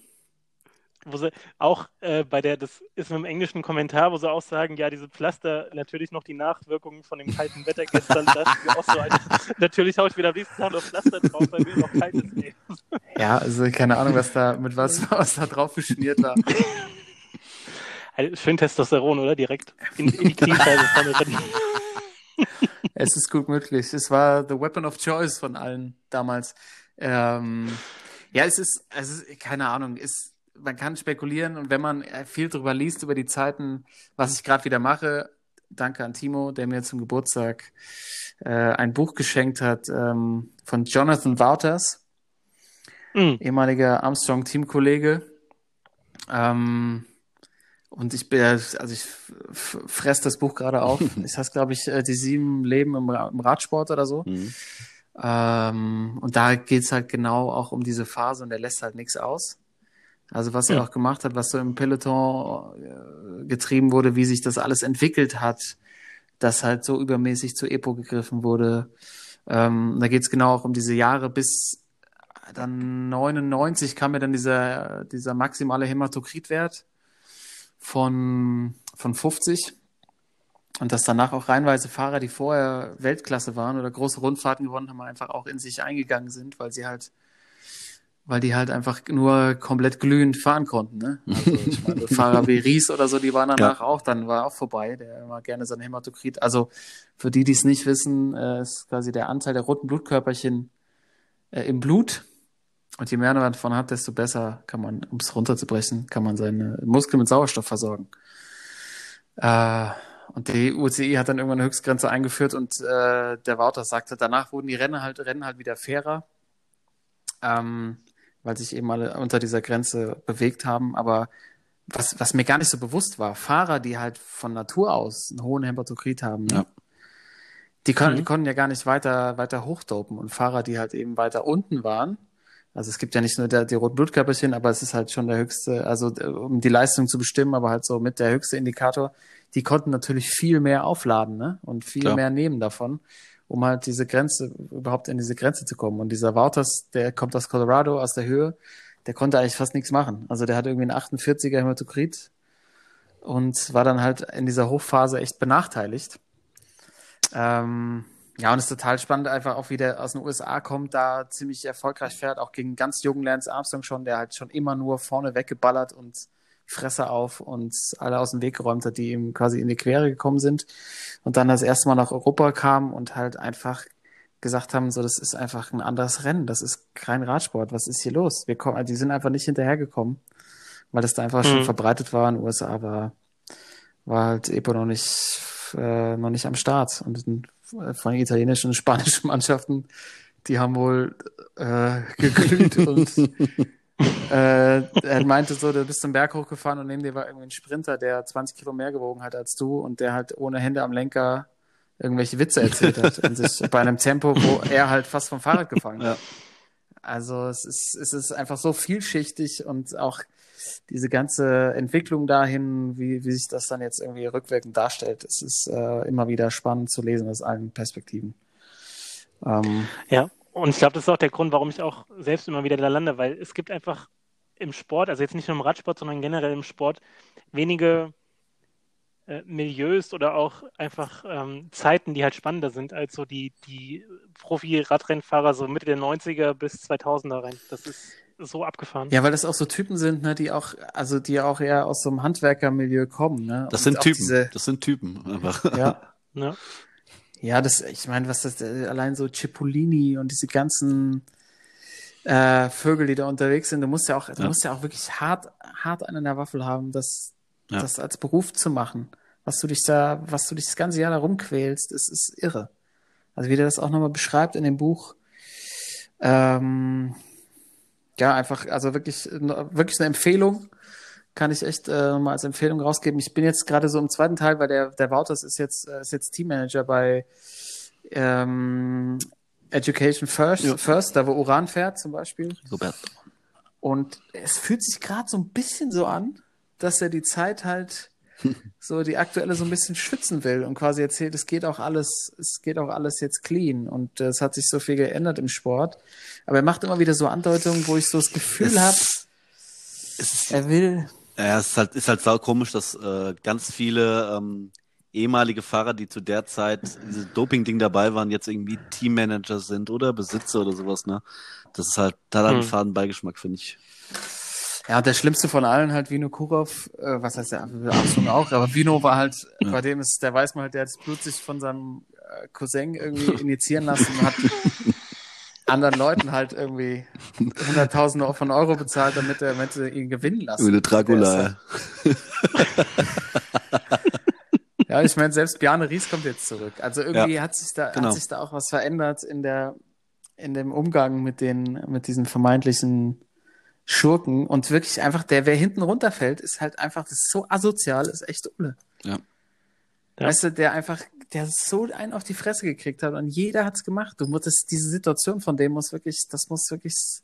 S2: wo sie auch äh, bei der, das ist im englischen Kommentar, wo sie auch sagen, ja, diese Pflaster, natürlich noch die Nachwirkungen von dem kalten Wetter gestern, das auch so ein, (laughs) natürlich haue ich wieder am nächsten Tag noch Pflaster drauf, weil mir noch kalt ist. (laughs)
S1: Ja, also keine Ahnung, was da, mit was, (laughs) was da drauf geschmiert war.
S2: Also, schön Testosteron, oder? Direkt in, in die Kniescheibe vorne
S1: Es ist gut möglich. Es war the weapon of choice von allen damals. Ähm, ja, es ist, es ist, keine Ahnung, ist, man kann spekulieren und wenn man äh, viel darüber liest, über die Zeiten, was ich gerade wieder mache, danke an Timo, der mir zum Geburtstag äh, ein Buch geschenkt hat ähm, von Jonathan Wouters, mhm. ehemaliger Armstrong-Teamkollege. Ähm, und ich bin, also ich fress das Buch gerade auf. (laughs) Ich heißt, glaube ich, äh, die sieben Leben im, im Radsport oder so. Mhm. Ähm, und da geht's halt genau auch um diese Phase und der lässt halt nichts aus. Also was er auch gemacht hat, was so im Peloton äh, getrieben wurde, wie sich das alles entwickelt hat, dass halt so übermäßig zu Epo gegriffen wurde. Ähm, da geht's genau auch um diese Jahre bis dann 99 kam mir dann dieser, dieser maximale Hämatokritwert von, von 50. Und dass danach auch reinweise Fahrer, die vorher Weltklasse waren oder große Rundfahrten gewonnen haben, einfach auch in sich eingegangen sind, weil sie halt weil die halt einfach nur komplett glühend fahren konnten. Ne? Also ich (laughs) meine, Fahrer wie Ries oder so, die waren danach ja. auch, dann war auch vorbei, der immer gerne sein Hämatokrit. Also für die, die es nicht wissen, äh, ist quasi der Anteil der roten Blutkörperchen äh, im Blut. Und je mehr man davon hat, desto besser kann man, um es runterzubrechen, kann man seine Muskeln mit Sauerstoff versorgen. Äh, und die UCI hat dann irgendwann eine Höchstgrenze eingeführt und äh, der Wouters sagte, danach wurden die Rennen halt, Rennen halt wieder fairer. Ähm, weil sich eben alle unter dieser Grenze bewegt haben. Aber was, was mir gar nicht so bewusst war, Fahrer, die halt von Natur aus einen hohen Hämatokrit haben, ja. die, können, mhm. die konnten ja gar nicht weiter, weiter hochdopen. Und Fahrer, die halt eben weiter unten waren, also es gibt ja nicht nur der, die roten Blutkörperchen, aber es ist halt schon der höchste, also um die Leistung zu bestimmen, aber halt so mit der höchste Indikator, die konnten natürlich viel mehr aufladen ne? und viel Klar. mehr nehmen davon um halt diese Grenze, überhaupt in diese Grenze zu kommen. Und dieser Wouters, der kommt aus Colorado, aus der Höhe, der konnte eigentlich fast nichts machen. Also der hat irgendwie einen 48er Hämatokrit und war dann halt in dieser Hochphase echt benachteiligt. Ähm, ja, und es ist total spannend, einfach auch wie der aus den USA kommt, da ziemlich erfolgreich fährt, auch gegen ganz jungen Lance Armstrong schon, der halt schon immer nur vorne weggeballert und Fresse auf und alle aus dem Weg geräumt hat, die ihm quasi in die Quere gekommen sind. Und dann das erste Mal nach Europa kam und halt einfach gesagt haben, so, das ist einfach ein anderes Rennen, das ist kein Radsport, was ist hier los? Wir kommen, die sind einfach nicht hinterhergekommen, weil das da einfach schon
S2: Mhm.
S1: verbreitet war in den USA, aber war halt Epo noch nicht, äh, noch nicht am Start. Und äh, von den italienischen und spanischen (laughs) Mannschaften, die haben wohl äh, geglüht und (laughs) äh, er meinte so, du bist zum Berg hochgefahren und neben dir war irgendwie ein Sprinter, der 20 Kilo mehr gewogen hat als du und der halt ohne Hände am Lenker irgendwelche Witze erzählt hat und sich (laughs) bei einem Tempo, wo er halt fast vom Fahrrad gefallen
S3: Ja.
S1: hat. Also es ist, es ist einfach so vielschichtig und auch diese ganze Entwicklung dahin, wie, wie sich das dann jetzt irgendwie rückwirkend darstellt, es ist äh, immer wieder spannend zu lesen aus allen Perspektiven. Ähm,
S2: Ja, und ich glaube, das ist auch der Grund, warum ich auch selbst immer wieder da lande, weil es gibt einfach im Sport, also jetzt nicht nur im Radsport, sondern generell im Sport, wenige äh, Milieus oder auch einfach ähm, Zeiten, die halt spannender sind als so die, die Profi-Radrennfahrer so Mitte der 90er bis 2000er rein. Das ist so abgefahren.
S1: Ja, weil das auch so Typen sind, ne, die auch, also die auch eher aus so einem Handwerkermilieu kommen, ne?
S3: Das
S1: Und
S3: sind Typen.
S1: Diese,
S3: Das sind Typen. Einfach.
S1: ja, (laughs)
S2: Ne?
S1: Ja, das, ich meine, was das, äh, allein so Cipollini und diese ganzen äh, Vögel, die da unterwegs sind, du musst ja auch, du
S3: Ja.
S1: musst ja auch wirklich hart, hart einen an der Waffel haben, das,
S3: Ja.
S1: das als Beruf zu machen. Was du dich da, was du dich das ganze Jahr da rumquälst, das ist irre. Also wie der das auch nochmal beschreibt in dem Buch, ähm, ja, einfach, also wirklich, wirklich eine Empfehlung. Kann ich echt äh, mal als Empfehlung rausgeben. Ich bin jetzt gerade so im zweiten Teil, weil der, der Wouters ist jetzt, äh, ist jetzt Teammanager bei ähm, Education First,
S3: Ja.
S1: First, da wo Uran fährt zum Beispiel.
S3: Roberto.
S1: Und es fühlt sich gerade so ein bisschen so an, dass er die Zeit halt (laughs) so die aktuelle so ein bisschen schützen will und quasi erzählt, es geht auch alles, es geht auch alles jetzt clean und äh, es hat sich so viel geändert im Sport. Aber er macht immer wieder so Andeutungen, wo ich so das Gefühl habe, er will,
S3: ja, es ist halt, ist halt sau komisch, dass äh, ganz viele ähm, ehemalige Fahrer, die zu der Zeit dieses Doping-Ding dabei waren, jetzt irgendwie Teammanager sind oder Besitzer oder sowas, ne? Das ist halt, da hat er einen
S2: Hm.
S3: faden Beigeschmack, finde ich.
S1: ja, und der schlimmste von allen halt Vino Kurov, äh, was heißt der Armstrong auch, aber Vino war halt,
S3: Ja.
S1: bei dem ist, der weiß man halt, der hat das Blut sich von seinem äh, Cousin irgendwie injizieren lassen und hat (laughs) anderen Leuten halt irgendwie Hunderttausende von Euro bezahlt, damit er, damit er ihn gewinnen lassen.
S3: Wie eine Dracula. (laughs)
S1: Ja, ich meine, selbst Bjarne Ries kommt jetzt zurück. Also irgendwie hat sich da,
S3: genau.
S1: hat sich da auch was verändert in der, in dem Umgang mit den, mit diesen vermeintlichen Schurken und wirklich einfach der, wer hinten runterfällt, ist halt einfach, das ist so asozial, ist echt Ulle.
S3: Ja.
S2: Ja.
S1: Weißt du, der einfach, der so einen auf die Fresse gekriegt hat und jeder hat's gemacht. Du musst, diese Situation von dem muss wirklich, das muss wirklich,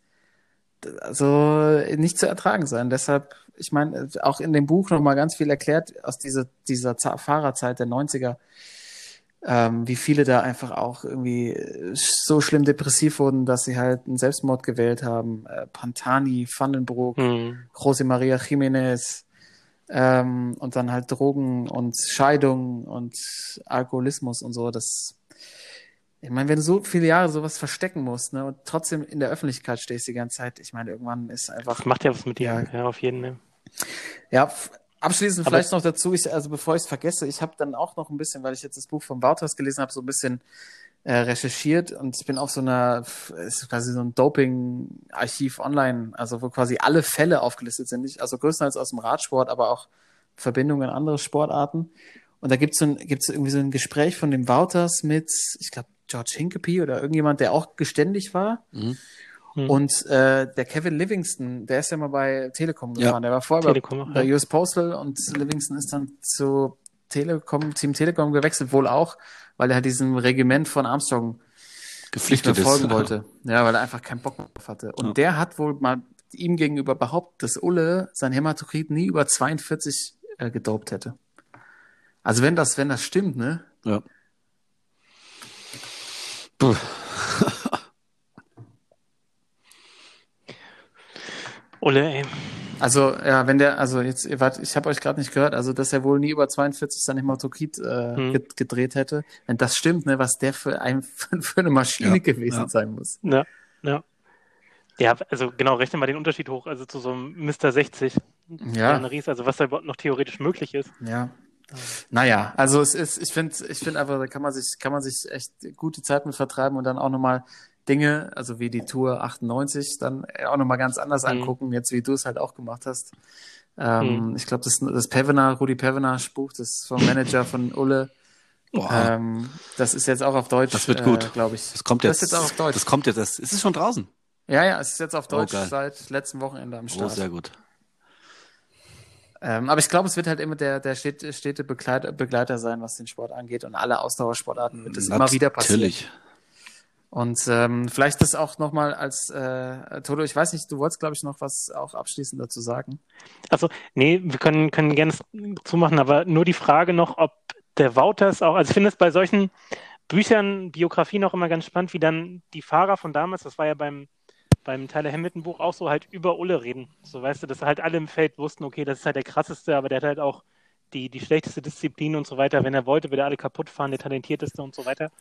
S1: also nicht zu ertragen sein. Deshalb, ich meine, auch in dem Buch nochmal ganz viel erklärt aus dieser, dieser Fahrerzeit der 90er, ähm, wie viele da einfach auch irgendwie äh, so schlimm depressiv wurden, dass sie halt einen Selbstmord gewählt haben. Äh, Pantani, Vandenbroek,
S2: Hm.
S1: José Maria Jiménez ähm, und dann halt Drogen und Scheidung und Alkoholismus und so. Das, ich meine, wenn du so viele Jahre sowas verstecken musst ne, und trotzdem in der Öffentlichkeit stehst die ganze Zeit, ich meine, irgendwann ist einfach
S2: Das macht ja was mit dir.
S1: Ja.
S2: Ja, auf jeden Fall.
S1: ja, f- abschließend
S2: Aber-
S1: vielleicht noch dazu, ich, also bevor ich es vergesse, ich habe dann auch noch ein bisschen, weil ich jetzt das Buch von Wouters gelesen habe, so ein bisschen äh, recherchiert und ich bin auf so einer, ist quasi so ein Doping-Archiv online, also wo quasi alle Fälle aufgelistet sind, nicht, also größtenteils aus dem Radsport, aber auch Verbindungen in andere Sportarten. Und da gibt's so ein, gibt's irgendwie so ein Gespräch von dem Wouters mit, ich glaube, George Hinkepie oder irgendjemand, der auch geständig war.
S3: Mhm.
S2: Hm.
S1: Und äh, der Kevin Livingston, der ist ja mal bei Telekom
S3: Ja.
S1: gefahren. Der war vorher
S2: Telekom
S1: bei
S2: ja.
S1: US Postal und Livingston ist dann zu Telekom, Team Telekom gewechselt, wohl auch, weil er halt diesem Regiment von Armstrong nicht mehr
S3: Gepflichtet
S1: folgen
S3: ist. (laughs)
S1: wollte. Ja, weil er einfach keinen Bock drauf hatte. Und
S3: Ja.
S1: der hat wohl mal ihm gegenüber behauptet, dass Ulle sein Hämatokrit nie über 42 äh, gedopt hätte. Also wenn das, wenn das stimmt, ne?
S3: Ja. Puh.
S2: Olle, ey.
S1: Also, ja, wenn der, also jetzt, ihr wart, ich habe euch gerade nicht gehört, also dass er wohl nie über 42 sein Hämatokrit äh,
S2: Hm.
S1: ge- gedreht hätte. Wenn das stimmt, ne, was der für, ein, (laughs) für eine Maschine
S3: Ja,
S1: gewesen
S3: ja.
S1: sein muss.
S2: Ja, ja. Ja, also genau, rechne mal den Unterschied hoch, also zu so einem Mr. 60.
S1: Ja.
S2: Ries, also was da überhaupt noch theoretisch möglich ist.
S1: Ja. Naja, also es ist, ich finde, ich finde einfach, da kann man sich, kann man sich echt gute Zeit mit vertreiben und dann auch nochmal Dinge, also wie die Tour 98, dann auch nochmal ganz anders
S2: Mhm.
S1: angucken, jetzt wie du es halt auch gemacht hast. Ähm,
S2: Mhm.
S1: Ich glaube, das, das Pevener, Rudi Pevener Spruch, das ist vom Manager von Ulle. Ähm, das ist jetzt auch auf Deutsch,
S3: Das wird gut.
S1: äh, glaube ich.
S3: das kommt
S1: das
S3: jetzt.
S1: ist jetzt auch auf Deutsch.
S3: Das kommt jetzt. Das, ist es schon draußen?
S1: Ja, ja, es ist jetzt auf
S3: Oh,
S1: Deutsch
S3: geil.
S1: seit letztem Wochenende am
S3: Oh,
S1: Start.
S3: sehr gut.
S1: Ähm, aber ich glaube, es wird halt immer der, der stete, Begleiter, Begleiter sein, was den Sport angeht. Und alle Ausdauersportarten wird das immer wieder passieren.
S3: Natürlich.
S1: Und ähm, vielleicht das auch nochmal als äh, Toto, ich weiß nicht, du wolltest, glaube ich, noch was auch abschließend dazu sagen.
S2: Also, nee, wir können, können gerne zumachen, aber nur die Frage noch, ob der Wouters auch, also ich finde es bei solchen Büchern, Biografien auch immer ganz spannend, wie dann die Fahrer von damals, das war ja beim, beim Tyler Hamilton Buch auch so halt über Ulle reden. So weißt du, dass halt alle im Feld wussten, okay, das ist halt der krasseste, aber der hat halt auch die, die schlechteste Disziplin und so weiter. Wenn er wollte, würde er alle kaputt fahren, der talentierteste und so weiter.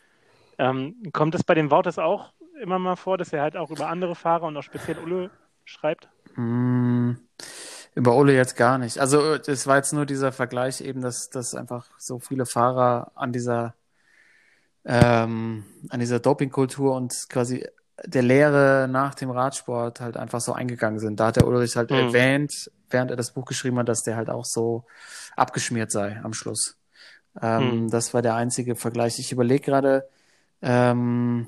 S2: Ähm, kommt es bei den Wouters auch immer mal vor, dass er halt auch über andere Fahrer und auch speziell Ulle schreibt?
S1: Hm, über Ole jetzt gar nicht. Also es war jetzt nur dieser Vergleich eben, dass, dass einfach so viele Fahrer an dieser ähm, an dieser Dopingkultur und quasi der Lehre nach dem Radsport halt einfach so eingegangen sind. Da hat der Ulrich halt
S2: Mhm.
S1: erwähnt, während er das Buch geschrieben hat, dass der halt auch so abgeschmiert sei am Schluss. Ähm,
S2: Mhm.
S1: Das war der einzige Vergleich. Ich überlege gerade, ähm,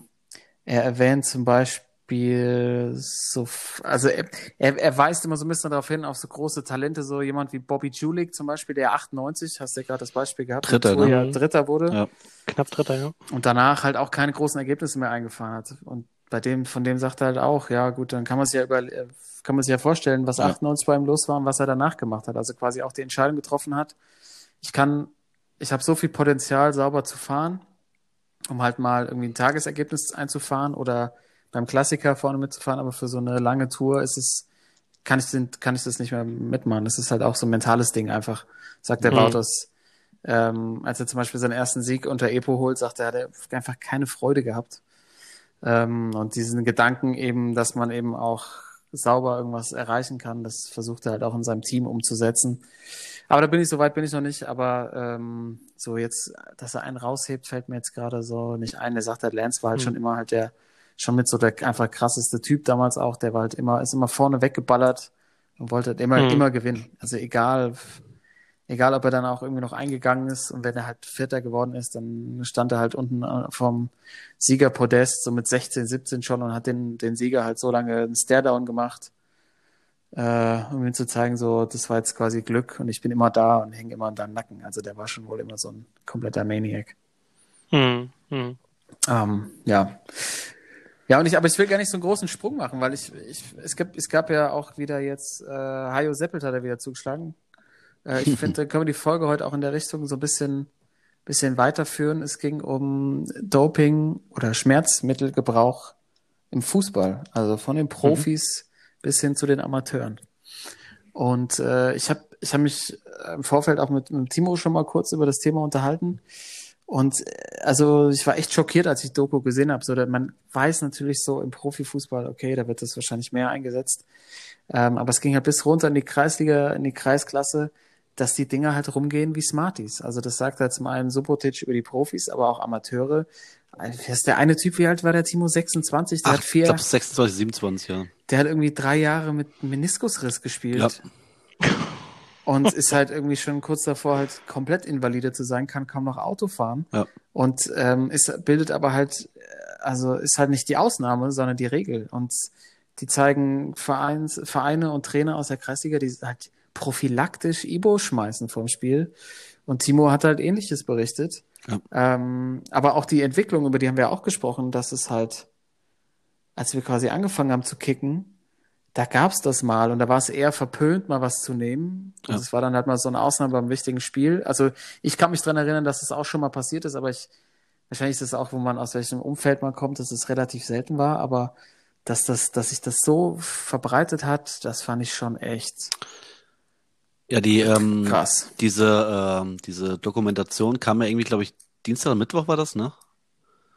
S1: er erwähnt zum Beispiel so, also er, er, er weist immer so ein bisschen darauf hin, auf so große Talente, so jemand wie Bobby Julik zum Beispiel, der 98, hast du ja gerade das Beispiel gehabt,
S3: Dritter,
S2: ne?
S1: Dritter wurde
S3: Ja.
S2: Knapp Dritter, ja.
S1: und danach halt auch keine großen Ergebnisse mehr eingefahren hat. Und bei dem, von dem sagt er halt auch, ja gut, dann kann man sich ja über, kann man sich ja vorstellen, was
S3: Ja.
S1: 98 bei ihm los war und was er danach gemacht hat. Also quasi auch die Entscheidung getroffen hat. Ich kann, ich habe so viel Potenzial, sauber zu fahren, um halt mal irgendwie ein Tagesergebnis einzufahren oder beim Klassiker vorne mitzufahren, aber für so eine lange Tour ist es, kann ich, den, kann ich das nicht mehr mitmachen. Das ist halt auch so ein mentales Ding einfach, sagt der
S2: Mhm.
S1: Wouters. Ähm, als er zum Beispiel seinen ersten Sieg unter Epo holt, sagt er, er hat einfach keine Freude gehabt. Ähm, und diesen Gedanken eben, dass man eben auch sauber irgendwas erreichen kann, das versucht er halt auch in seinem Team umzusetzen. Aber da bin ich, so weit bin ich noch nicht, aber ähm, so jetzt, dass er einen raushebt, fällt mir jetzt gerade so nicht ein. Der sagt halt, Lance war halt
S2: Hm.
S1: schon immer halt der, schon mit so der einfach krasseste Typ damals auch, der war halt immer, ist immer vorne weggeballert und wollte halt immer,
S2: Hm.
S1: immer gewinnen. Also egal, egal ob er dann auch irgendwie noch eingegangen ist und wenn er halt Vierter geworden ist, dann stand er halt unten äh, vom Siegerpodest, so mit 16, 17 schon und hat den, den Sieger halt so lange einen Staredown gemacht, äh, um ihm zu zeigen, so, das war jetzt quasi Glück und ich bin immer da und hänge immer an deinem Nacken. Also der war schon wohl immer so ein kompletter Maniac.
S2: Hm, hm.
S1: Ähm, ja. Ja, und ich, aber ich will gar nicht so einen großen Sprung machen, weil ich, ich es gibt, es gab ja auch wieder jetzt, äh, Hajo Seppelt hat er wieder zugeschlagen. Äh, ich (laughs) finde, da können wir die Folge heute auch in der Richtung so ein bisschen, bisschen weiterführen. Es ging um Doping oder Schmerzmittelgebrauch im Fußball, also von den Profis bis hin zu den Amateuren. Und äh, ich habe ich hab mich äh, im Vorfeld auch mit, mit Timo schon mal kurz über das Thema unterhalten. Und äh, also ich war echt schockiert, als ich Doku gesehen habe. So, man weiß natürlich so im Profifußball, okay, da wird das wahrscheinlich mehr eingesetzt. Ähm, aber es ging halt bis runter in die Kreisliga, in die Kreisklasse, dass die Dinger halt rumgehen wie Smarties. Also das sagt halt zum einen Subotic über die Profis, aber auch Amateure. Ist der eine Typ, wie alt war der Timo? 26? Der
S3: Ach,
S1: hat
S3: ich
S1: vier,
S3: glaube 26, 27, ja.
S1: der hat irgendwie drei Jahre mit Meniskusriss gespielt. (laughs) Und ist halt irgendwie schon kurz davor, halt komplett invalide zu sein, kann kaum noch Auto fahren.
S3: Ja.
S1: Und ähm, ist, bildet aber halt, äh, also ist halt nicht die Ausnahme, sondern die Regel. Und die zeigen Vereins, Vereine und Trainer aus der Kreisliga, die halt prophylaktisch Ibo schmeißen vom Spiel. Und Timo hat halt ähnliches berichtet.
S3: Ja.
S1: Ähm, aber auch die Entwicklung, über die haben wir auch gesprochen, dass es halt, als wir quasi angefangen haben zu kicken, da gab's das mal und da war es eher verpönt, mal was zu nehmen. Und
S3: Ja.
S1: es war dann halt mal so eine Ausnahme beim wichtigen Spiel. Also ich kann mich dran erinnern, dass es auch schon mal passiert ist, aber ich, wahrscheinlich ist es auch, wo man aus welchem Umfeld man kommt, dass es relativ selten war, aber dass das, dass sich das so verbreitet hat, das fand ich schon echt
S3: Ja, die, ähm,
S1: krass.
S3: diese, ähm, diese Dokumentation kam ja irgendwie, glaube ich, Dienstag und Mittwoch war das, ne?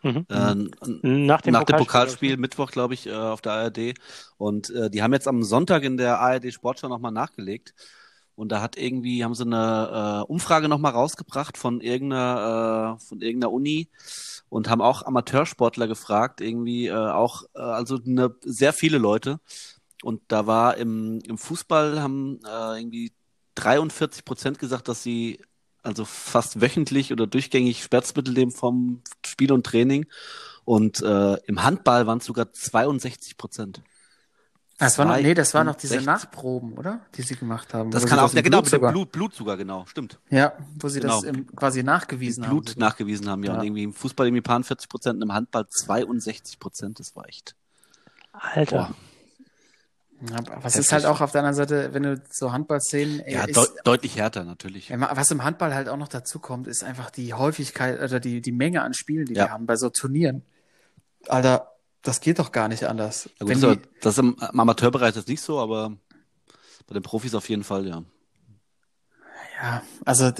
S2: Mhm.
S3: Äh,
S2: Nach dem
S3: nach dem
S2: Pokalspiel,
S3: Pokalspiel, Mittwoch, glaube ich, äh, auf der ARD. Und äh, die haben jetzt am Sonntag in der ARD Sportschau nochmal nachgelegt. Und da hat irgendwie, haben sie eine äh, Umfrage nochmal rausgebracht von irgendeiner, äh, von irgendeiner Uni und haben auch Amateursportler gefragt, irgendwie äh, auch, äh, also eine, sehr viele Leute. Und da war im, im Fußball haben äh, irgendwie 43 Prozent gesagt, dass sie also fast wöchentlich oder durchgängig Schmerzmittel nehmen vom Spiel und Training. Und äh, im Handball waren es sogar 62 Prozent.
S1: Das war noch, nee, das waren noch diese Nachproben, oder? Die sie gemacht haben.
S3: Das kann auch, ja, genau, mit dem Blut, Blut sogar, genau, stimmt.
S1: Ja, wo sie genau. das im, quasi nachgewiesen
S3: Blut
S1: haben.
S3: Blut nachgewiesen haben, ja. ja. Und irgendwie im Fußball irgendwie paar 40 Prozent und im Handball 62 Prozent, das war echt.
S2: Alter.
S1: Was ist halt auch auf der anderen Seite, wenn du so Handballszenen.
S3: Ja, ist, de deutlich härter natürlich.
S1: Was im Handball halt auch noch dazu kommt, ist einfach die Häufigkeit oder die, die Menge an Spielen, die ja. wir haben bei so Turnieren. Alter, das geht doch gar nicht anders.
S3: Ja, gut, das, die, das ist im, im Amateurbereich ist nicht so, aber bei den Profis auf jeden Fall, ja.
S1: Ja, also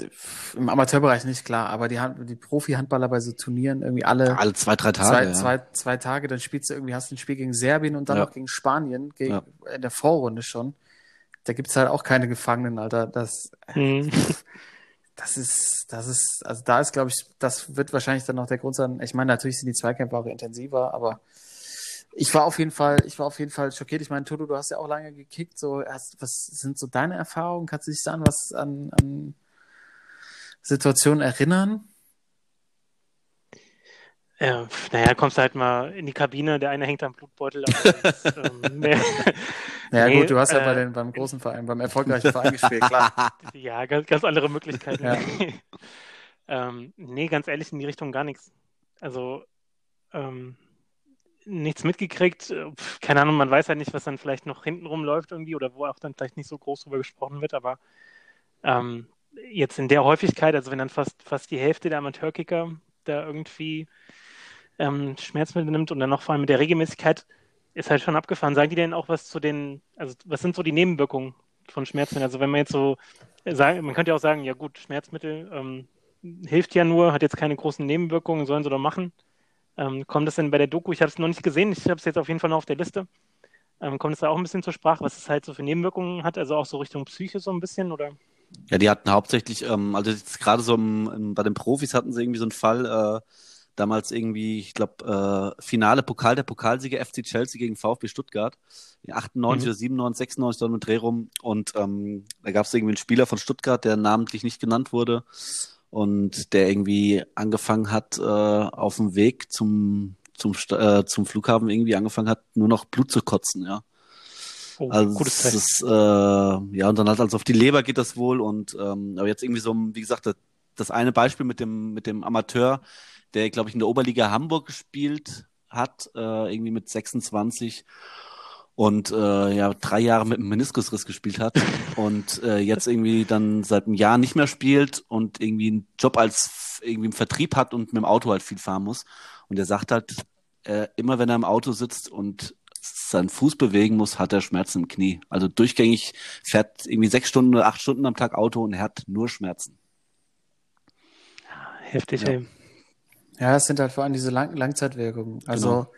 S1: im Amateurbereich nicht klar, aber die, die Profi-Handballer bei so Turnieren irgendwie alle,
S3: alle zwei, drei Tage.
S1: Zwei,
S3: ja.
S1: zwei, zwei Tage, dann spielst du irgendwie, hast du ein Spiel gegen Serbien und dann ja. noch gegen Spanien, gegen, ja. in der Vorrunde schon. Da gibt's halt auch keine Gefangenen, Alter. Das, mhm. (laughs) das ist, das ist, also da ist, glaube ich, das wird wahrscheinlich dann noch der Grund sein. Ich meine, natürlich sind die Zweikämpfe auch intensiver, aber ich war auf jeden Fall, ich war auf jeden Fall schockiert. Ich meine, Toto, du hast ja auch lange gekickt. So, hast, was sind so deine Erfahrungen? Kannst du dich an was an, an Situationen erinnern?
S2: Ja, naja, kommst du halt mal in die Kabine, der eine hängt am Blutbeutel. Ist, ähm, (laughs)
S1: ja, nee, gut, du hast ja bei äh, den, beim großen Verein, beim erfolgreichen Verein gespielt, klar. (laughs)
S2: Ja, ganz, ganz andere Möglichkeiten. Ja. (laughs) ähm, nee, ganz ehrlich, in die Richtung gar nichts. Also, ähm, nichts mitgekriegt. Äh, keine Ahnung, man weiß halt nicht, was dann vielleicht noch hinten rumläuft irgendwie oder wo auch dann vielleicht nicht so groß drüber gesprochen wird, aber ähm, jetzt in der Häufigkeit, also wenn dann fast, fast die Hälfte der Amateurkicker da irgendwie ähm, Schmerzmittel nimmt und dann noch vor allem mit der Regelmäßigkeit, ist halt schon abgefahren. Sagen die denn auch was zu den, also was sind so die Nebenwirkungen von Schmerzmitteln? Also wenn man jetzt so sagen, man könnte ja auch sagen, ja gut, Schmerzmittel ähm, hilft ja nur, hat jetzt keine großen Nebenwirkungen, sollen sie doch machen. Ähm, kommt das denn bei der Doku? Ich habe es noch nicht gesehen, ich habe es jetzt auf jeden Fall noch auf der Liste. Ähm, kommt es da auch ein bisschen zur Sprache, was es halt so für Nebenwirkungen hat, also auch so Richtung Psyche so ein bisschen, oder?
S3: Ja, die hatten hauptsächlich, ähm, also gerade so im, bei den Profis hatten sie irgendwie so einen Fall, äh, damals irgendwie, ich glaube, äh, Finale Pokal der Pokalsieger FC Chelsea gegen VfB Stuttgart. 98 mhm. oder 97, 96 so mit Dreh rum. Und ähm, da gab es irgendwie einen Spieler von Stuttgart, der namentlich nicht genannt wurde und der irgendwie angefangen hat, äh, auf dem Weg zum, zum, äh, zum Flughafen irgendwie angefangen hat, nur noch Blut zu kotzen, ja. Oh, also gutes das ist, äh, ja, und dann halt also auf die Leber geht das wohl und ähm, aber jetzt irgendwie so, wie gesagt, das, das eine Beispiel mit dem, mit dem Amateur, der, glaube ich, in der Oberliga Hamburg gespielt hat, äh, irgendwie mit 26 und äh, ja drei Jahre mit einem Meniskusriss gespielt hat (laughs) und äh, jetzt irgendwie dann seit einem Jahr nicht mehr spielt und irgendwie einen Job als irgendwie im Vertrieb hat und mit dem Auto halt viel fahren muss. Und er sagt halt, äh, immer wenn er im Auto sitzt und seinen Fuß bewegen muss, hat er Schmerzen im Knie. Also durchgängig fährt irgendwie sechs Stunden oder acht Stunden am Tag Auto und er hat nur Schmerzen.
S2: Heftig,
S1: ja.
S2: ey.
S1: Ja, es sind halt vor allem diese Lang Langzeitwirkungen. Also genau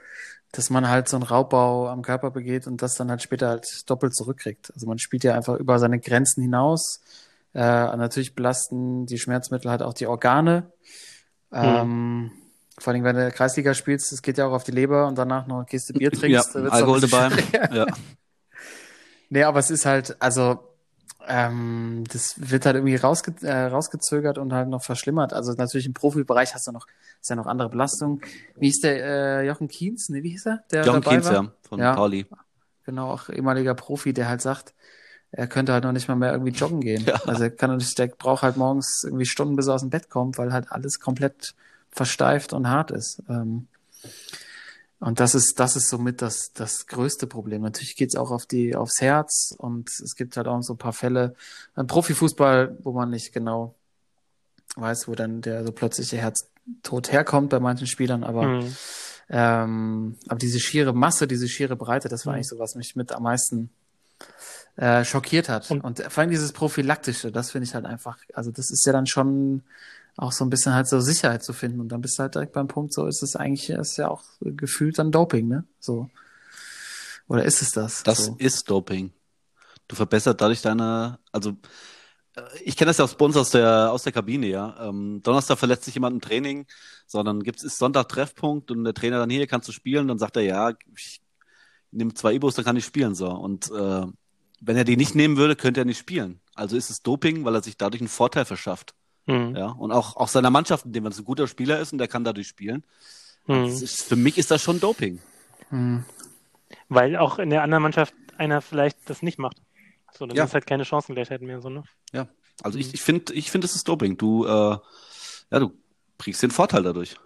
S1: dass man halt so einen Raubbau am Körper begeht und das dann halt später halt doppelt zurückkriegt. Also man spielt ja einfach über seine Grenzen hinaus. Äh, natürlich belasten die Schmerzmittel halt auch die Organe. Hm. Ähm, vor allem, wenn du Kreisliga spielst, das geht ja auch auf die Leber und danach noch eine Kiste Bier trinkst.
S3: Ja, Alkohol dabei. Ja.
S1: nee, aber es ist halt, also ähm, das wird halt irgendwie rausge äh, rausgezögert und halt noch verschlimmert. Also natürlich im Profibereich hast du noch, ist ja noch andere Belastungen. Wie hieß der äh, Jochen Kienz? Ne, wie hieß er? Der
S3: Jochen Kienz, war? ja, von ja, Pauli.
S1: Genau, auch ehemaliger Profi, der halt sagt, er könnte halt noch nicht mal mehr irgendwie joggen gehen. (laughs) Ja. Also er kann nicht, der braucht halt morgens irgendwie Stunden, bis er aus dem Bett kommt, weil halt alles komplett versteift und hart ist. Ähm, und das ist, das ist somit das, das größte Problem. Natürlich geht's auch auf die, aufs Herz und es gibt halt auch so ein paar Fälle im Profifußball, wo man nicht genau weiß, wo dann der so plötzliche Herztod herkommt bei manchen Spielern, aber, mhm. ähm, aber diese schiere Masse, diese schiere Breite, das war mhm. eigentlich so, was mich mit am meisten äh, schockiert hat. Und, und vor allem dieses Prophylaktische, das finde ich halt einfach, also das ist ja dann schon auch so ein bisschen halt so Sicherheit zu finden. Und dann bist du halt direkt beim Punkt, so ist es eigentlich, ist ja auch gefühlt dann Doping, ne? So. Oder ist es das?
S3: Das
S1: so.
S3: ist Doping. du verbessert dadurch deine, also äh, ich kenne das ja bei uns aus der, aus der Kabine, ja. Ähm, Donnerstag verletzt sich jemand im Training, sondern gibt es Sonntag Treffpunkt und der Trainer dann hier, kannst du spielen? Dann sagt er, ja, ich nehme zwei Ibos, dann kann ich spielen, so. Und äh, wenn er die nicht nehmen würde, könnte er nicht spielen. Also ist es Doping, weil er sich dadurch einen Vorteil verschafft. Mhm. Ja, und auch, auch seiner Mannschaft, indem er ein guter Spieler ist und der kann dadurch spielen. Mhm. Ist, für mich ist das schon Doping.
S2: Mhm. Weil auch in der anderen Mannschaft einer vielleicht das nicht macht. So, dann ja. ist halt keine Chancengleichheit mehr, so, ne?
S3: Ja. Also ich, ich finde, ich finde, es ist Doping. Du, äh, ja, du kriegst den Vorteil dadurch.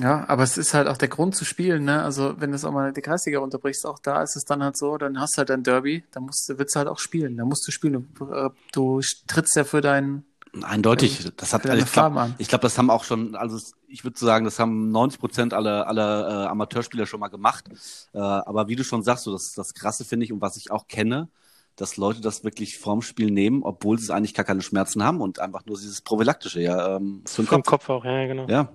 S1: Ja, aber es ist halt auch der Grund zu spielen, ne? Also wenn du es auch mal die Kreisliga unterbrichst, auch da ist es dann halt so, dann hast du halt ein Derby, dann musst du, willst du halt auch spielen, dann musst du spielen. Du, äh, du trittst ja für deinen
S3: Eindeutig, ähm, das hat also ich glaube, glaub, das haben auch schon, also ich würde sagen, das haben 90 Prozent aller, aller äh, Amateurspieler schon mal gemacht. Äh, aber wie du schon sagst, so das, das Krasse finde ich und was ich auch kenne, dass Leute das wirklich vorm Spiel nehmen, obwohl sie eigentlich gar keine Schmerzen haben und einfach nur dieses prophylaktische, ja, ähm,
S2: für den Kopf. Kopf auch, ja, genau.
S3: Ja.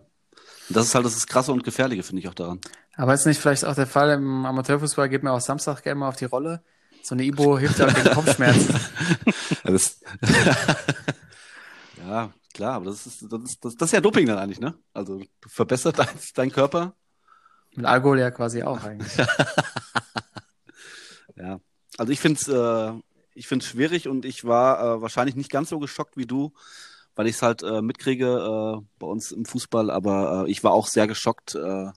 S3: Das ist halt das Krasse und Gefährliche, finde ich auch daran.
S1: Aber ist nicht vielleicht auch der Fall im Amateurfußball, geht mir auch Samstag gerne mal auf die Rolle. So eine Ibo hilft ja gegen Kopfschmerzen. (laughs) (laughs)
S3: ja, klar, aber das ist, das, ist, das, das ist ja Doping dann eigentlich, ne? Also du verbessert dein, deinen Körper.
S1: Mit Alkohol ja quasi auch eigentlich. (laughs)
S3: ja, also ich finde es äh, ich find's schwierig und ich war äh, wahrscheinlich nicht ganz so geschockt wie du, weil ich es halt äh, mitkriege äh, bei uns im Fußball, aber äh, ich war auch sehr geschockt. Äh,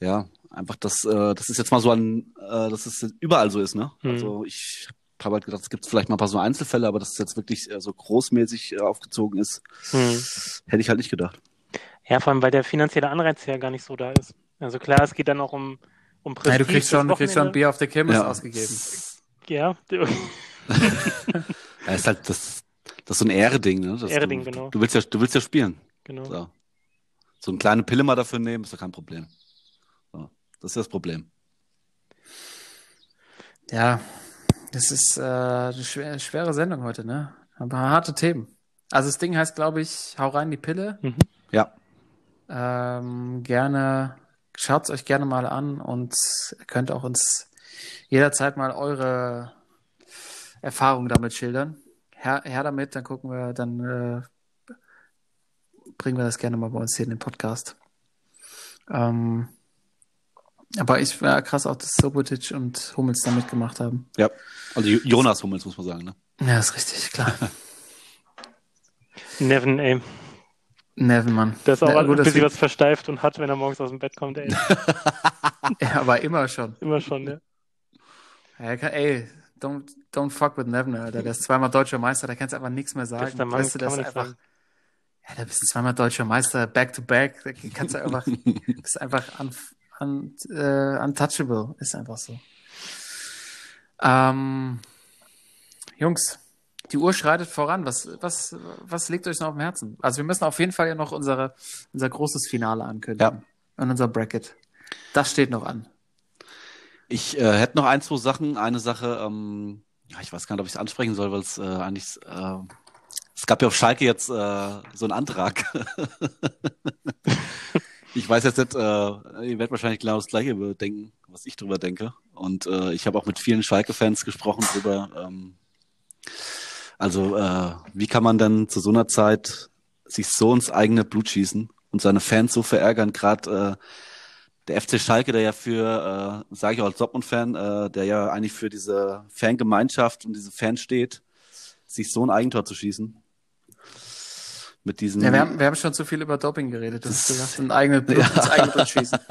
S3: ja, einfach, dass äh, das ist jetzt mal so ein, äh, dass es überall so ist, ne? Mhm. Also ich habe halt gedacht, es gibt vielleicht mal ein paar so Einzelfälle, aber dass es jetzt wirklich äh, so großmäßig äh, aufgezogen ist, mhm. hätte ich halt nicht gedacht.
S2: Ja, vor allem, weil der finanzielle Anreiz ja gar nicht so da ist. Also klar, es geht dann auch um, um
S1: Prestige. Ja, du kriegst schon, du kriegst schon Bier auf der Kirmes ja. ausgegeben.
S2: Ja. (laughs)
S3: ja, ist halt das, das ist so ein Ehre-Ding, ne?
S2: Ehre-Ding, genau.
S3: Du willst ja, du willst ja spielen.
S2: Genau.
S3: So, so eine kleine Pille mal dafür nehmen, ist doch kein Problem. So, das ist das Problem.
S1: Ja, das ist äh, eine schwere, schwere Sendung heute, ne? Aber harte Themen. Also das Ding heißt, glaube ich, hau rein die Pille.
S3: Mhm. Ja.
S1: Ähm, gerne, schaut es euch gerne mal an und könnt auch uns jederzeit mal eure Erfahrungen damit schildern. Her, her damit, dann gucken wir, dann äh, bringen wir das gerne mal bei uns hier in den Podcast. Ähm, aber ich war krass auch, dass Sobotic und Hummels da mitgemacht haben.
S3: Ja, also Jonas Hummels muss man sagen, ne?
S1: Ja, ist richtig, klar. (laughs)
S2: Nevin, ey.
S1: Nevin, Mann.
S2: Der ist auch ja, gut, ein bisschen was versteift und hat, wenn er morgens aus dem Bett kommt, ey. (laughs)
S1: ja, aber immer schon.
S2: Immer schon, ja.
S1: ja ey, don't, don't fuck with Nevin, Alter. Der ist zweimal deutscher Meister, da kannst du einfach nichts mehr sagen. Mann, weißt du, das ist einfach. Sagen. Ja, da bist du zweimal deutscher Meister, back to back. Da kannst du einfach, (laughs) bist einfach un, un, uh, untouchable. Ist einfach so. Ähm, Jungs, die Uhr schreitet voran. Was, was, was liegt euch noch auf dem Herzen? Also wir müssen auf jeden Fall ja noch unsere, unser großes Finale ankündigen. Ja. Und unser Bracket. Das steht noch an.
S3: Ich äh, hätte noch ein, zwei Sachen. Eine Sache, ähm, ja, ich weiß gar nicht, ob ich es ansprechen soll, weil es äh, eigentlich, äh, es gab ja auf Schalke jetzt äh, so einen Antrag. (laughs) ich weiß jetzt nicht, äh, ihr werdet wahrscheinlich genau das Gleiche denken, was ich drüber denke. Und äh, ich habe auch mit vielen Schalke-Fans gesprochen drüber. Ähm, also, äh, wie kann man denn zu so einer Zeit sich so ins eigene Blut schießen und seine Fans so verärgern? Gerade äh, der FC Schalke, der ja für, äh, sage ich auch als Dortmund-Fan, äh, der ja eigentlich für diese Fangemeinschaft und diese Fans steht, sich so ein Eigentor zu schießen. Mit diesen.
S1: Ja, wir haben, wir haben schon zu viel über Doping geredet. Das, das ist ein eigenes (laughs) Blut, ja. ins eigene Blut schießen. (laughs)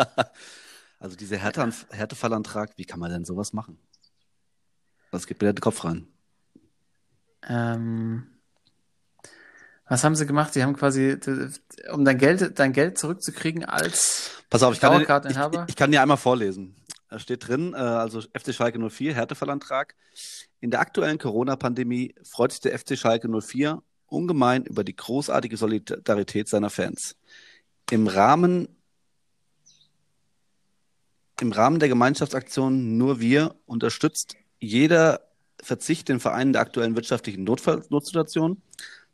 S3: Also dieser Härte, Härtefallantrag, wie kann man denn sowas machen? Was geht mir der Kopf rein?
S1: Ähm, was haben sie gemacht? Sie haben quasi, um dein Geld, dein Geld zurückzukriegen als
S3: Pass auf, ich kann, dir, ich, ich kann dir einmal vorlesen. Da steht drin, äh, also FC Schalke 04, Härtefallantrag. In der aktuellen Corona-Pandemie freut sich der FC Schalke 04 ungemein über die großartige Solidarität seiner Fans. Im Rahmen, im Rahmen der Gemeinschaftsaktion Nur wir unterstützt jeder Verzicht den Vereinen der aktuellen wirtschaftlichen Notfall Notsituation.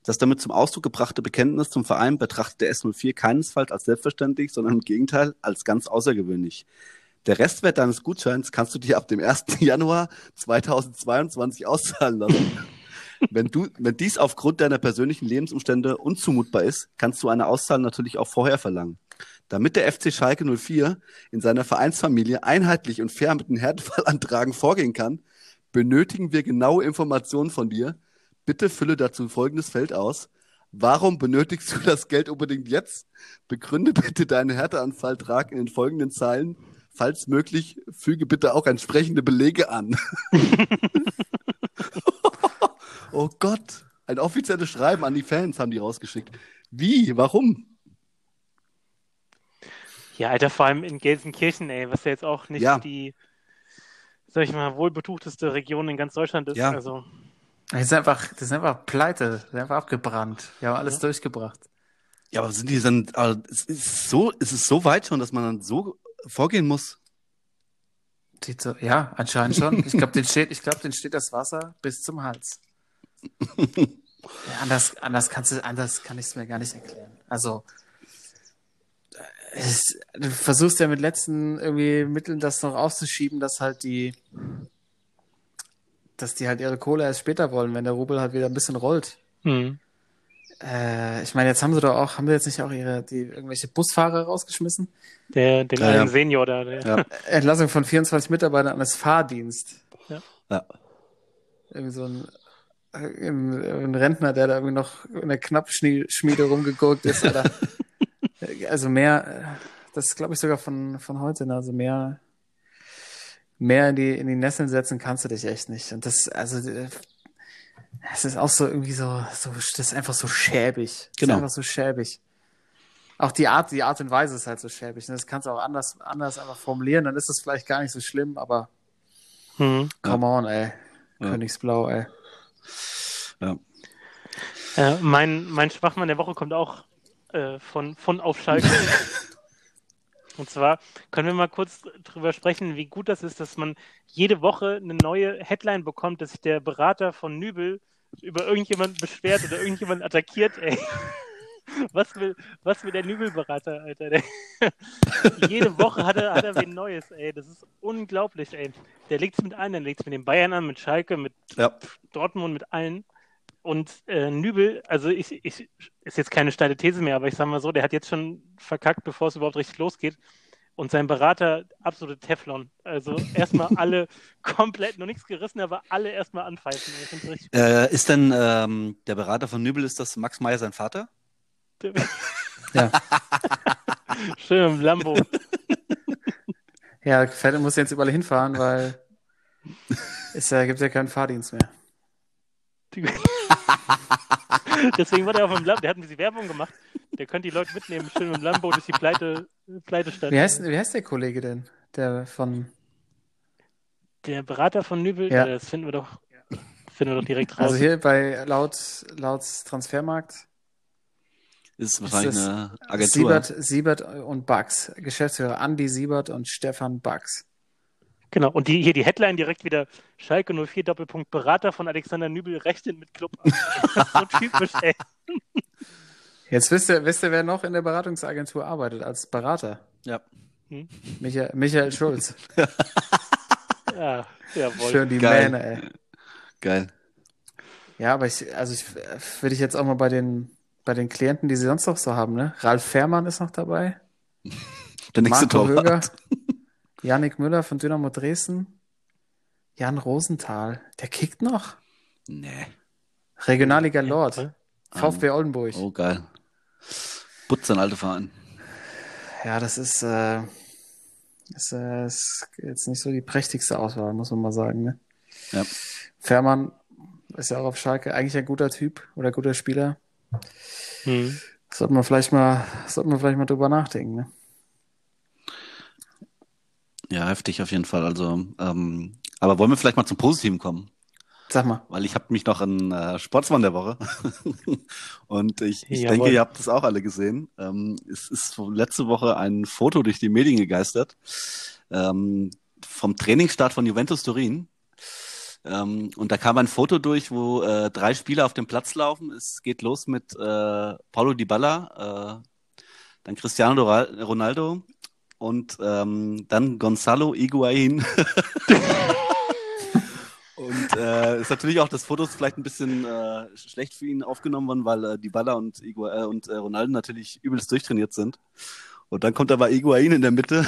S3: Das damit zum Ausdruck gebrachte Bekenntnis zum Verein betrachtet der S04 keinesfalls als selbstverständlich, sondern im Gegenteil als ganz außergewöhnlich. Der Restwert deines Gutscheins kannst du dir ab dem 1. (laughs) Januar 2022 auszahlen lassen. wenn, du, wenn dies aufgrund deiner persönlichen Lebensumstände unzumutbar ist, kannst du eine Auszahlung natürlich auch vorher verlangen. Damit der FC Schalke 04 in seiner Vereinsfamilie einheitlich und fair mit den Härtefallantragen vorgehen kann, benötigen wir genaue Informationen von dir. Bitte fülle dazu folgendes Feld aus. Warum benötigst du das Geld unbedingt jetzt? Begründe bitte deinen Härteanfalltrag in den folgenden Zeilen. Falls möglich, füge bitte auch entsprechende Belege an. (laughs) oh Gott, ein offizielles Schreiben an die Fans haben die rausgeschickt. Wie? Warum?
S2: Ja, Alter, vor allem in Gelsenkirchen, ey, was ja jetzt auch nicht
S3: Ja.
S2: die, sag ich mal, wohlbetuchteste Region in ganz Deutschland ist.
S3: Ja.
S2: Also,
S1: Das ist einfach, das ist einfach pleite, das ist einfach abgebrannt. Wir haben alles durchgebracht.
S3: Ja, aber sind die dann, also, es ist so, es ist so weit schon, dass man dann so vorgehen muss.
S1: So, ja, anscheinend schon. Ich glaube, den steht, ich glaube, den steht das Wasser bis zum Hals. Ja, anders, anders kannst du, anders kann ich es mir gar nicht erklären. Also, es, du versuchst ja mit letzten irgendwie Mitteln das noch auszuschieben, dass halt die, dass die halt ihre Kohle erst später wollen, wenn der Rubel halt wieder ein bisschen rollt.
S2: hm.
S1: Äh, ich meine, jetzt haben sie doch auch, haben sie jetzt nicht auch ihre, die irgendwelche Busfahrer rausgeschmissen?
S2: der, den
S3: Ja,
S2: einen
S3: ja.
S2: Senior da, der,
S3: Ja.
S1: Entlassung von 24 Mitarbeitern eines Fahrdienst.
S3: Ja.
S1: Irgendwie so ein, äh, ein, ein Rentner, der da irgendwie noch in der Knappschmiede rumgeguckt ist. Alter. (laughs) also mehr, äh, das ist glaube ich sogar von, von heute, also mehr, mehr in die, in die Nesseln setzen kannst du dich echt nicht. Und das, also, äh, es ist auch so irgendwie so, so, das ist einfach so schäbig. Das
S3: Genau.
S1: ist einfach so schäbig. Auch die Art, die Art und Weise ist halt so schäbig. ne? Das kannst du auch anders, anders einfach formulieren, dann ist das vielleicht gar nicht so schlimm, aber
S2: hm.
S1: come on, ey.
S3: Ja.
S1: Königsblau, ey.
S3: Ja.
S2: Äh, mein, mein Schwachmann der Woche kommt auch äh, von, von auf Schalke. (laughs) Und zwar können wir mal kurz drüber sprechen, wie gut das ist, dass man jede Woche eine neue Headline bekommt, dass sich der Berater von Nübel über irgendjemanden beschwert oder irgendjemand attackiert, ey. (laughs) Was will, was will der Nübelberater, Alter? Der, (laughs) jede Woche hat er, hat er wen Neues, ey. Das ist unglaublich, ey. Der legt es mit allen, der legt es mit den Bayern an, mit Schalke, mit
S3: Ja.
S2: Dortmund mit allen. Und äh, Nübel, also ich, ich, ist jetzt keine steile These mehr, aber ich sag mal so, der hat jetzt schon verkackt, bevor es überhaupt richtig losgeht. Und sein Berater, absolute Teflon. Also erstmal (laughs) alle komplett, noch nichts gerissen, aber alle erstmal anpfeifen.
S3: Äh, ist denn ähm, der Berater von Nübel, ist das Max Meyer sein Vater?
S1: Ja. (laughs)
S2: Schön im Lambo.
S1: Ja, Fette muss jetzt überall hinfahren, weil (laughs) es ja, gibt ja keinen Fahrdienst mehr. (laughs)
S2: Deswegen war der auf dem Lambo. Der hat ein bisschen Werbung gemacht. Der könnte die Leute mitnehmen, schön mit dem Lambo durch die Pleite, Pleitestadt.
S1: Wie heißt, wie heißt der Kollege denn? Der von,
S2: Der Berater von Nübel,
S1: Ja.
S2: das finden wir doch, finden wir doch direkt raus.
S1: also hier bei laut, laut Transfermarkt,
S3: Ist wahrscheinlich
S1: das
S3: eine Agentur.
S1: Siebert, Siebert und Bugs. Geschäftsführer Andy Siebert und Stefan Bugs.
S2: Genau, und die, hier die Headline direkt wieder: Schalke 04 Doppelpunkt Berater von Alexander Nübel rechnet mit Club. so typisch, ey.
S1: Jetzt wisst ihr, wisst ihr, wer noch in der Beratungsagentur arbeitet als Berater?
S3: Ja.
S1: Michael, Michael Schulz. (laughs)
S2: Ja, jawohl.
S1: Schön die
S3: Geil.
S1: Mähne, ey.
S3: Geil.
S1: Ja, aber ich, also ich würde ich jetzt auch mal bei den, bei den Klienten, die sie sonst noch so haben, ne? Ralf Fährmann ist noch dabei. (laughs)
S3: Der nächste
S1: Marco Höger,
S3: Torwart. (laughs)
S1: Yannick Müller von Dynamo Dresden, Jan Rosenthal, der kickt noch.
S3: Nee.
S1: Regionalliga Lord,
S2: toll.
S1: VfB Oldenburg.
S3: Oh, geil. Putz, ein alter Verein.
S1: Ja, das ist, äh, ist, äh, ist jetzt nicht so die prächtigste Auswahl, muss man mal sagen. Ne?
S3: Ja.
S1: Fährmann ist ja auch auf Schalke eigentlich ein guter Typ oder guter Spieler.
S2: Hm.
S1: Sollte man vielleicht mal, sollte man vielleicht mal drüber nachdenken. Ne?
S3: Ja, heftig auf jeden Fall. Also, ähm, aber wollen wir vielleicht mal zum Positiven kommen?
S1: Sag mal.
S3: Weil ich habe mich noch an äh, Sportsmann der Woche (laughs) und ich, ich
S2: Jawohl.
S3: denke, ihr habt das auch alle gesehen. Ähm, es ist letzte Woche ein Foto durch die Medien gegeistert ähm, vom Trainingsstart von Juventus Turin. Ähm, und da kam ein Foto durch, wo äh, drei Spieler auf dem Platz laufen. Es geht los mit äh, Paulo Dybala, äh, dann Cristiano Ronaldo und ähm, dann Gonzalo Higuain. (laughs) und äh, ist natürlich auch das Foto ist vielleicht ein bisschen äh, schlecht für ihn aufgenommen worden, weil äh, die Baller und, Igua, äh, und äh, Ronaldo natürlich übelst durchtrainiert sind. Und dann kommt aber Higuain in der Mitte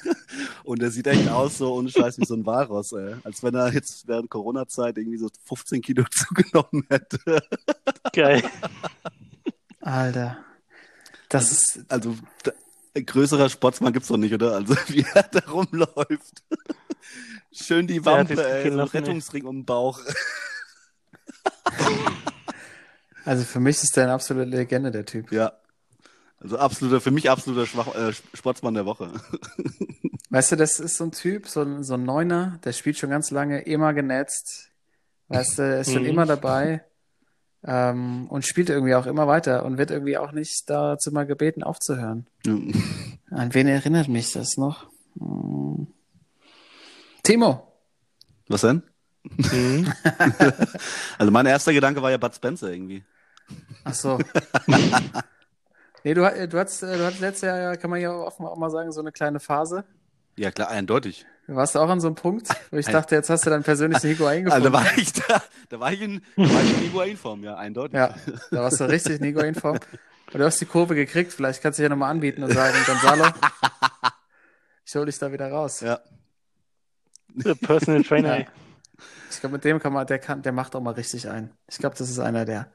S3: (laughs) und der sieht echt aus so ohne Scheiß wie so ein Walross, ey. Als wenn er jetzt während Corona-Zeit irgendwie so 15 Kilo (laughs) zugenommen hätte.
S2: Geil.
S1: Alter. Das ist,
S3: Also da, ein größerer Sportsmann gibt's doch nicht, oder? Also (laughs) wie er da rumläuft. Schön die Wampe, ey, so
S2: gelassen, ey.
S3: Rettungsring um den Bauch. (laughs)
S1: also für mich ist der eine absolute Legende, der Typ.
S3: Ja. Also absoluter, für mich absoluter Schwach, äh, Sportsmann der Woche. (laughs)
S1: Weißt du, das ist so ein Typ, so ein, so ein Neuner, der spielt schon ganz lange, immer genetzt. Weißt du, ist schon
S2: Mhm.
S1: immer dabei ähm, und spielt irgendwie auch immer weiter und wird irgendwie auch nicht dazu mal gebeten, aufzuhören. An wen erinnert mich das noch? Hm. Timo.
S3: Was denn?
S2: Mhm. (laughs)
S3: Also mein erster Gedanke war ja Bud Spencer irgendwie.
S1: Ach so. (laughs) nee, du, du hattest, äh, du hattest letztes Jahr, ja, kann man ja offen auch mal sagen, so eine kleine Phase.
S3: Ja, klar, eindeutig.
S1: Du warst auch an so einem Punkt, wo ich dachte, jetzt hast du deinen persönlichen Higuain (laughs)
S3: Also
S1: eingefunden.
S3: da war ich da, da war ich in, da war ich in Higuain-Form, ja, eindeutig.
S1: Ja, da warst du richtig in Higuain-Form. Und du hast die Kurve gekriegt. Vielleicht kannst du dich ja nochmal anbieten und sagen, Gonzalo, (laughs) ich hole dich da wieder raus.
S3: Ja.
S2: Der Personal (laughs) Trainer.
S1: Ja. Ich glaube, mit dem kann man, der kann, der macht auch mal richtig ein. Ich glaube, das ist einer, der,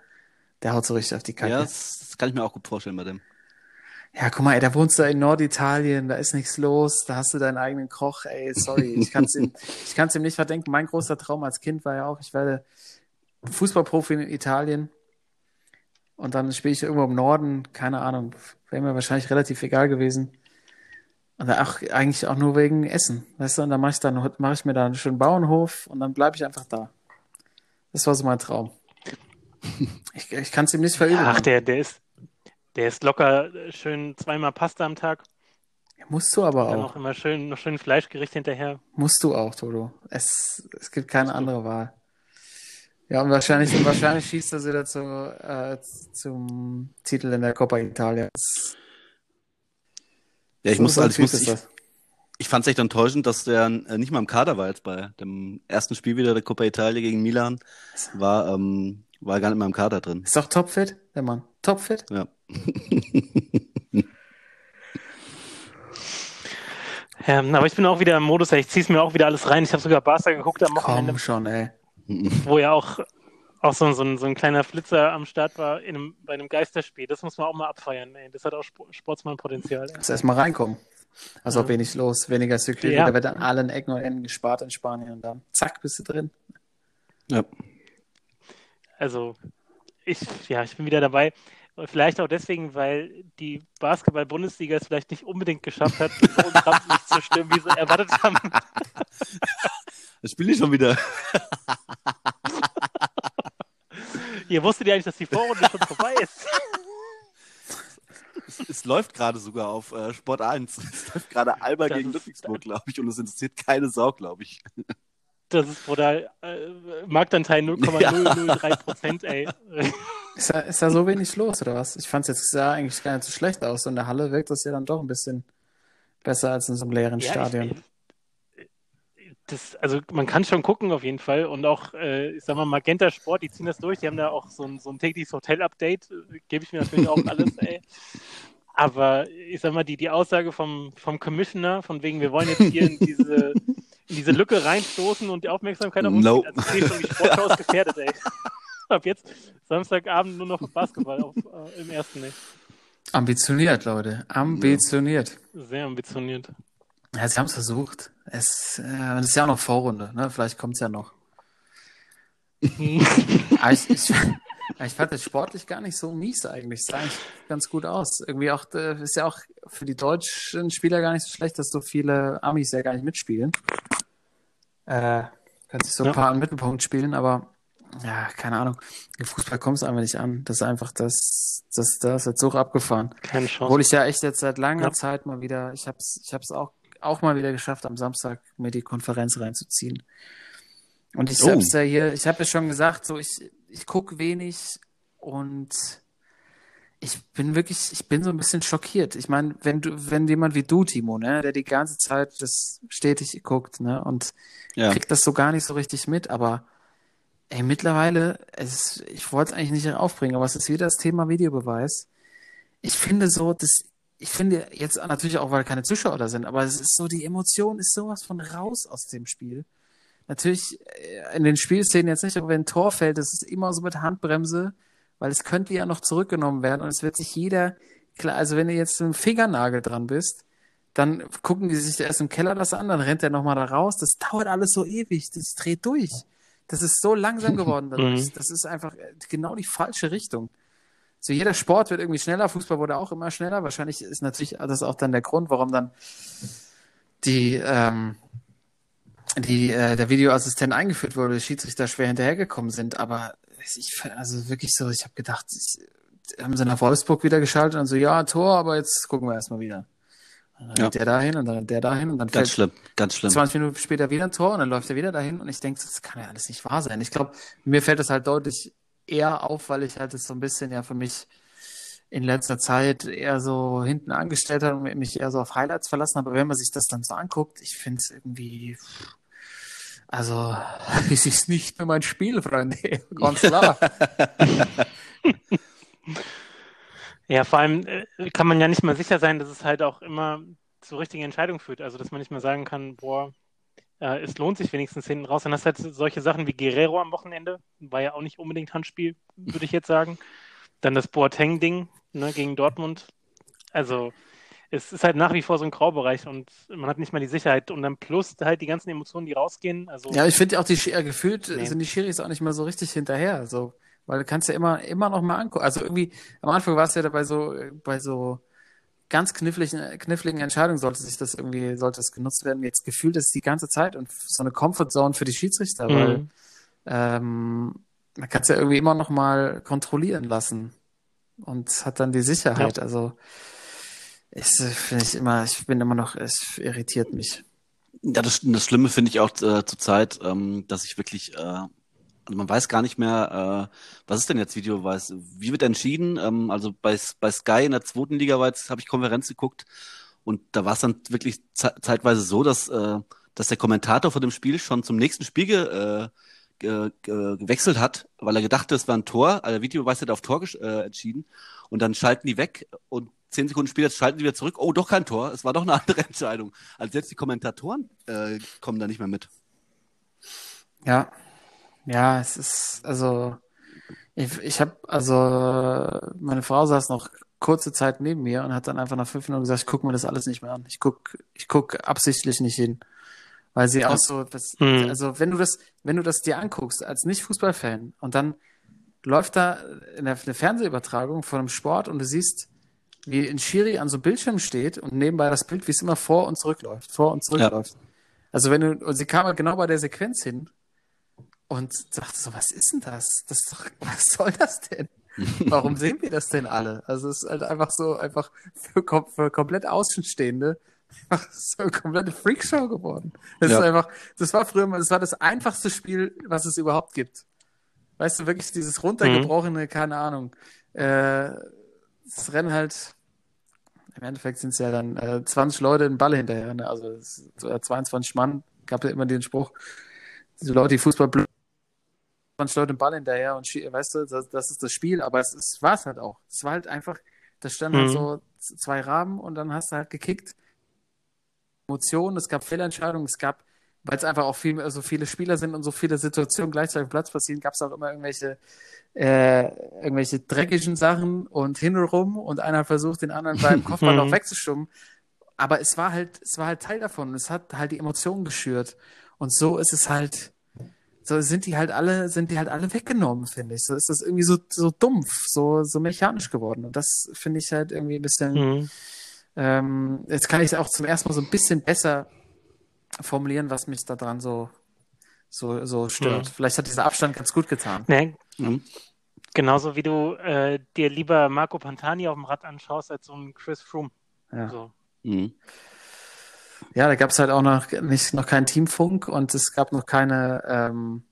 S1: der haut so richtig auf die Kacke.
S3: Ja,
S1: Ja,
S3: das, das kann ich mir auch gut vorstellen bei dem.
S1: Guck mal, ey, da wohnst du in Norditalien, da ist nichts los, da hast du deinen eigenen Koch, ey, sorry, ich (laughs) kann es ihm, ich kann's ihm nicht verdenken. Mein großer Traum als Kind war ja auch, ich werde Fußballprofi in Italien und dann spiele ich irgendwo im Norden, keine Ahnung, wäre mir wahrscheinlich relativ egal gewesen. Und auch, eigentlich auch nur wegen Essen, weißt du, und dann mache ich dann, mache ich mir da einen schönen Bauernhof und dann bleibe ich einfach da. Das war so mein Traum. (laughs) Ich, ich kann es ihm nicht verüben.
S2: Ach, der, der ist, der ist locker äh, schön zweimal Pasta am Tag.
S1: Musst du aber
S2: Dann
S1: auch.
S2: auch immer schön, noch schön Fleischgericht hinterher.
S1: Musst du auch, Toto. Es, es gibt keine andere Wahl. Ja, und wahrscheinlich, und wahrscheinlich schießt er sie dazu, äh, zum Titel in der Coppa Italia.
S3: Ja, ich
S1: so-
S3: muss,
S1: so
S3: also ich muss, ich, ich fand es echt enttäuschend, dass der äh, nicht mal im Kader war jetzt bei dem ersten Spiel wieder der Coppa Italia gegen Milan. War, ähm, war gar nicht mal im Kader drin.
S1: Ist doch topfit, der Mann. Topfit?
S3: Ja. (laughs)
S2: Ähm, aber ich bin auch wieder im Modus, ey, ich zieh's mir auch wieder alles rein. Ich habe sogar Barca geguckt am Wochenende,
S1: Komm schon, ey.
S2: wo ja auch, auch so, so, ein, so ein kleiner Flitzer am Start war in einem, bei einem Geisterspiel. Das muss man auch mal abfeiern. Ey. Das hat auch Sp Sportsmann-Potenzial.
S1: Muss erstmal reinkommen. Also wenig los, weniger Security.
S2: Ja.
S1: Da wird an allen Ecken und Enden gespart in Spanien und dann zack, bist du drin.
S3: ja.
S2: Also, ich, ja, ich bin wieder dabei. Vielleicht auch deswegen, weil die Basketball-Bundesliga es vielleicht nicht unbedingt geschafft hat, so uns Rampenlicht zu stimmen, wie sie erwartet haben. (laughs)
S3: Das spiele ich schon wieder. (laughs)
S2: Ihr wusstet ja eigentlich, dass die Vorrunde schon vorbei ist.
S3: Es, es läuft gerade sogar auf äh, Sport 1. Es läuft gerade Alba
S2: Das
S3: gegen Ludwigsburg, glaube ich, und es interessiert keine Sau, glaube ich.
S2: Das ist, äh, Marktanteil 0,003 Prozent, ey. (laughs)
S1: Ist da, ist da so wenig los, oder was? Ich fand es jetzt sah eigentlich gar nicht so schlecht aus. In der Halle wirkt das ja dann doch ein bisschen besser als in so einem leeren
S2: Ja,
S1: Stadion.
S2: Ich, das, also man kann schon gucken auf jeden Fall und auch, äh, ich sag mal, Magenta Sport, die ziehen das durch, die haben da auch so ein, so ein tägliches Hotel-Update, gebe ich mir natürlich auch alles, ey. Aber ich sag mal, die, die Aussage vom, vom Commissioner, von wegen, wir wollen jetzt hier in diese, in diese Lücke reinstoßen und die Aufmerksamkeit auf uns
S3: No.
S2: ziehen, also ich sehe schon, die Sportschau gefährdet, ey. (laughs) Ab jetzt Samstagabend nur noch Basketball auf, äh, im ersten, ey.
S1: Ambitioniert, Leute. Ambitioniert.
S2: Sehr ambitioniert.
S1: Ja, sie haben es versucht. Es, äh, ist ja auch noch Vorrunde, ne? Vielleicht kommt es ja noch. (laughs) Ich, ich, ich fand das sportlich gar nicht so mies eigentlich. Sah eigentlich ganz gut aus. Irgendwie auch, äh, ist ja auch für die deutschen Spieler gar nicht so schlecht, dass so viele Amis ja gar nicht mitspielen. Äh, können sich so ein
S2: Ja.
S1: paar im Mittelpunkt spielen, aber ja, keine Ahnung. Im Fußball kommt es einfach nicht an. Das ist einfach das, das, das ist jetzt so abgefahren.
S2: Keine Chance.
S1: Obwohl ich ja echt jetzt seit langer
S2: Ja.
S1: Zeit mal wieder, ich hab's, ich hab's auch, auch mal wieder geschafft, am Samstag mir die Konferenz reinzuziehen. Und ich
S3: Oh.
S1: hab's ja hier, ich habe ja schon gesagt, so ich, ich guck wenig und ich bin wirklich, ich bin so ein bisschen schockiert. Ich meine, wenn du, wenn jemand wie du, Timo, ne, der die ganze Zeit das stetig guckt, ne, und ja. kriegt das so gar nicht so richtig mit, aber ey, mittlerweile, es, ich wollte es eigentlich nicht aufbringen, aber es ist wieder das Thema Videobeweis. Ich finde so, das, ich finde jetzt natürlich auch, weil keine Zuschauer da sind, aber es ist so, die Emotion ist sowas von raus aus dem Spiel. Natürlich äh, in den Spielszenen jetzt nicht, aber wenn ein Tor fällt, das ist immer so mit Handbremse weil es könnte ja noch zurückgenommen werden und es wird sich jeder, klar, also wenn du jetzt mit dem Fingernagel dran bist, dann gucken die sich erst im Keller das an, dann rennt er nochmal da raus. Das dauert alles so ewig, das dreht durch. Das ist so langsam (laughs) geworden dadurch. Mhm. Das ist einfach genau die falsche Richtung. So jeder Sport wird irgendwie schneller, Fußball wurde auch immer schneller. Wahrscheinlich ist natürlich das auch dann der Grund, warum dann die, ähm, die äh, der Videoassistent eingeführt wurde, die Schiedsrichter schwer hinterhergekommen sind. Aber ich, also wirklich so, ich habe gedacht, ich, haben sie nach Wolfsburg wieder geschaltet und so, ja, Tor, aber jetzt gucken wir erstmal wieder. Und dann ja. der dahin und dann der dahin und dann
S3: ganz schlimm, ganz schlimm.
S1: 20 Minuten später wieder ein Tor und dann läuft er wieder dahin und ich denke, das kann ja alles nicht wahr sein. Ich glaube, mir fällt das halt deutlich eher auf, weil ich halt das so ein bisschen ja für mich in letzter Zeit eher so hinten angestellt habe und mich eher so auf Highlights verlassen habe. Aber wenn man sich das dann so anguckt, ich finde es irgendwie, also, (laughs) es ist nicht mehr mein Spiel, Freunde, (laughs) ganz klar. (laughs)
S2: ja, vor allem äh, kann man ja nicht mal sicher sein, dass es halt auch immer zur richtigen Entscheidung führt. Also, dass man nicht mehr sagen kann, boah, äh, es lohnt sich wenigstens hinten raus. Dann hast du halt solche Sachen wie Guerrero am Wochenende, war ja auch nicht unbedingt Handspiel, würde ich jetzt sagen. Dann das Boateng-Ding ne, gegen Dortmund. Also, es ist halt nach wie vor so ein Graubereich und man hat nicht mal die Sicherheit. Und dann plus halt die ganzen Emotionen, die rausgehen. Also,
S1: ja, ich finde auch, die äh, gefühlt nee. sind die Schiris auch nicht mal so richtig hinterher. Also, weil du kannst ja immer, immer noch mal angucken. Also irgendwie, am Anfang war es ja bei so, bei so ganz kniffligen, kniffligen Entscheidungen sollte sich das irgendwie, sollte es genutzt werden. Jetzt gefühlt ist die ganze Zeit und so eine Comfortzone für die Schiedsrichter, mhm. weil ähm, man kann es ja irgendwie immer noch mal kontrollieren lassen und hat dann die Sicherheit. Ja. Also ist, äh, finde ich immer, ich bin immer noch, es irritiert mich.
S3: Ja, das, das Schlimme finde ich auch äh, zur Zeit, ähm, dass ich wirklich, äh, also man weiß gar nicht mehr, äh, was ist denn jetzt Videobeweis? Wie wird entschieden? Ähm, also bei, bei Sky in der zweiten Liga habe ich Konferenz geguckt und da war es dann wirklich ze zeitweise so, dass, äh, dass der Kommentator von dem Spiel schon zum nächsten Spiel ge, äh, ge, ge, gewechselt hat, weil er gedacht hat, es war ein Tor, also der Videobeweis hat auf Tor äh, entschieden und dann schalten die weg und zehn Sekunden später schalten die wieder zurück. Oh, doch kein Tor. Es war doch eine andere (laughs) Entscheidung. Also selbst die Kommentatoren äh, kommen da nicht mehr mit.
S1: Ja, ja, es ist also ich, ich habe also meine Frau saß noch kurze Zeit neben mir und hat dann einfach nach fünf Minuten gesagt, ich gucke mir das alles nicht mehr an. Ich guck, ich guck absichtlich nicht hin, weil sie auch so, das, hm. also wenn du das, wenn du das dir anguckst als nicht Fußballfan und dann läuft da eine, eine Fernsehübertragung von einem Sport und du siehst wie ein Schiri an so einem Bildschirm steht und nebenbei das Bild, wie es immer vor und zurückläuft, vor und zurückläuft. Ja. Also wenn du, und sie kam halt genau bei der Sequenz hin und sagte so, was ist denn das? Das doch, (laughs) was soll das denn? Warum sehen wir das denn alle? Also es ist halt einfach so, einfach für, für komplett Außenstehende, einfach (laughs) so eine komplette Freakshow geworden. Das ja. ist einfach, das war früher mal, das war das einfachste Spiel, was es überhaupt gibt. Weißt du, wirklich dieses runtergebrochene, mhm. keine Ahnung, äh, es rennen halt, im Endeffekt sind es ja dann äh, 20 Leute den Ball hinterher. Ne? Also es, 22 Mann, gab ja immer den Spruch, diese Leute, die Fußball 20 Leute den Ball hinterher und weißt du, das, das ist das Spiel, aber es, es war es halt auch. Es war halt einfach, da standen halt mhm. halt so zwei Rahmen und dann hast du halt gekickt. Emotionen, es gab Fehlentscheidungen, es gab weil es einfach auch viel, so viele Spieler sind und so viele Situationen gleichzeitig auf Platz passieren, gab es auch immer irgendwelche, äh, irgendwelche dreckigen Sachen und hinrum und einer versucht, den anderen beim (laughs) Kopfball noch wegzuschummen. Aber es war halt, es war halt Teil davon. Es hat halt die Emotionen geschürt. Und so ist es halt, so sind die halt alle, sind die halt alle weggenommen, finde ich. So ist das irgendwie so, so dumpf, so, so mechanisch geworden. Und das finde ich halt irgendwie ein bisschen, mhm. ähm, jetzt kann ich es auch zum ersten Mal so ein bisschen besser formulieren, was mich daran so, so, so stört. Mhm. Vielleicht hat dieser Abstand ganz gut getan.
S2: Nee. Mhm. Genauso wie du äh, dir lieber Marco Pantani auf dem Rad anschaust als so ein Chris Froome.
S1: Ja. So. Mhm. Ja, da gab es halt auch noch nicht noch keinen Teamfunk und es gab noch keine, ähm,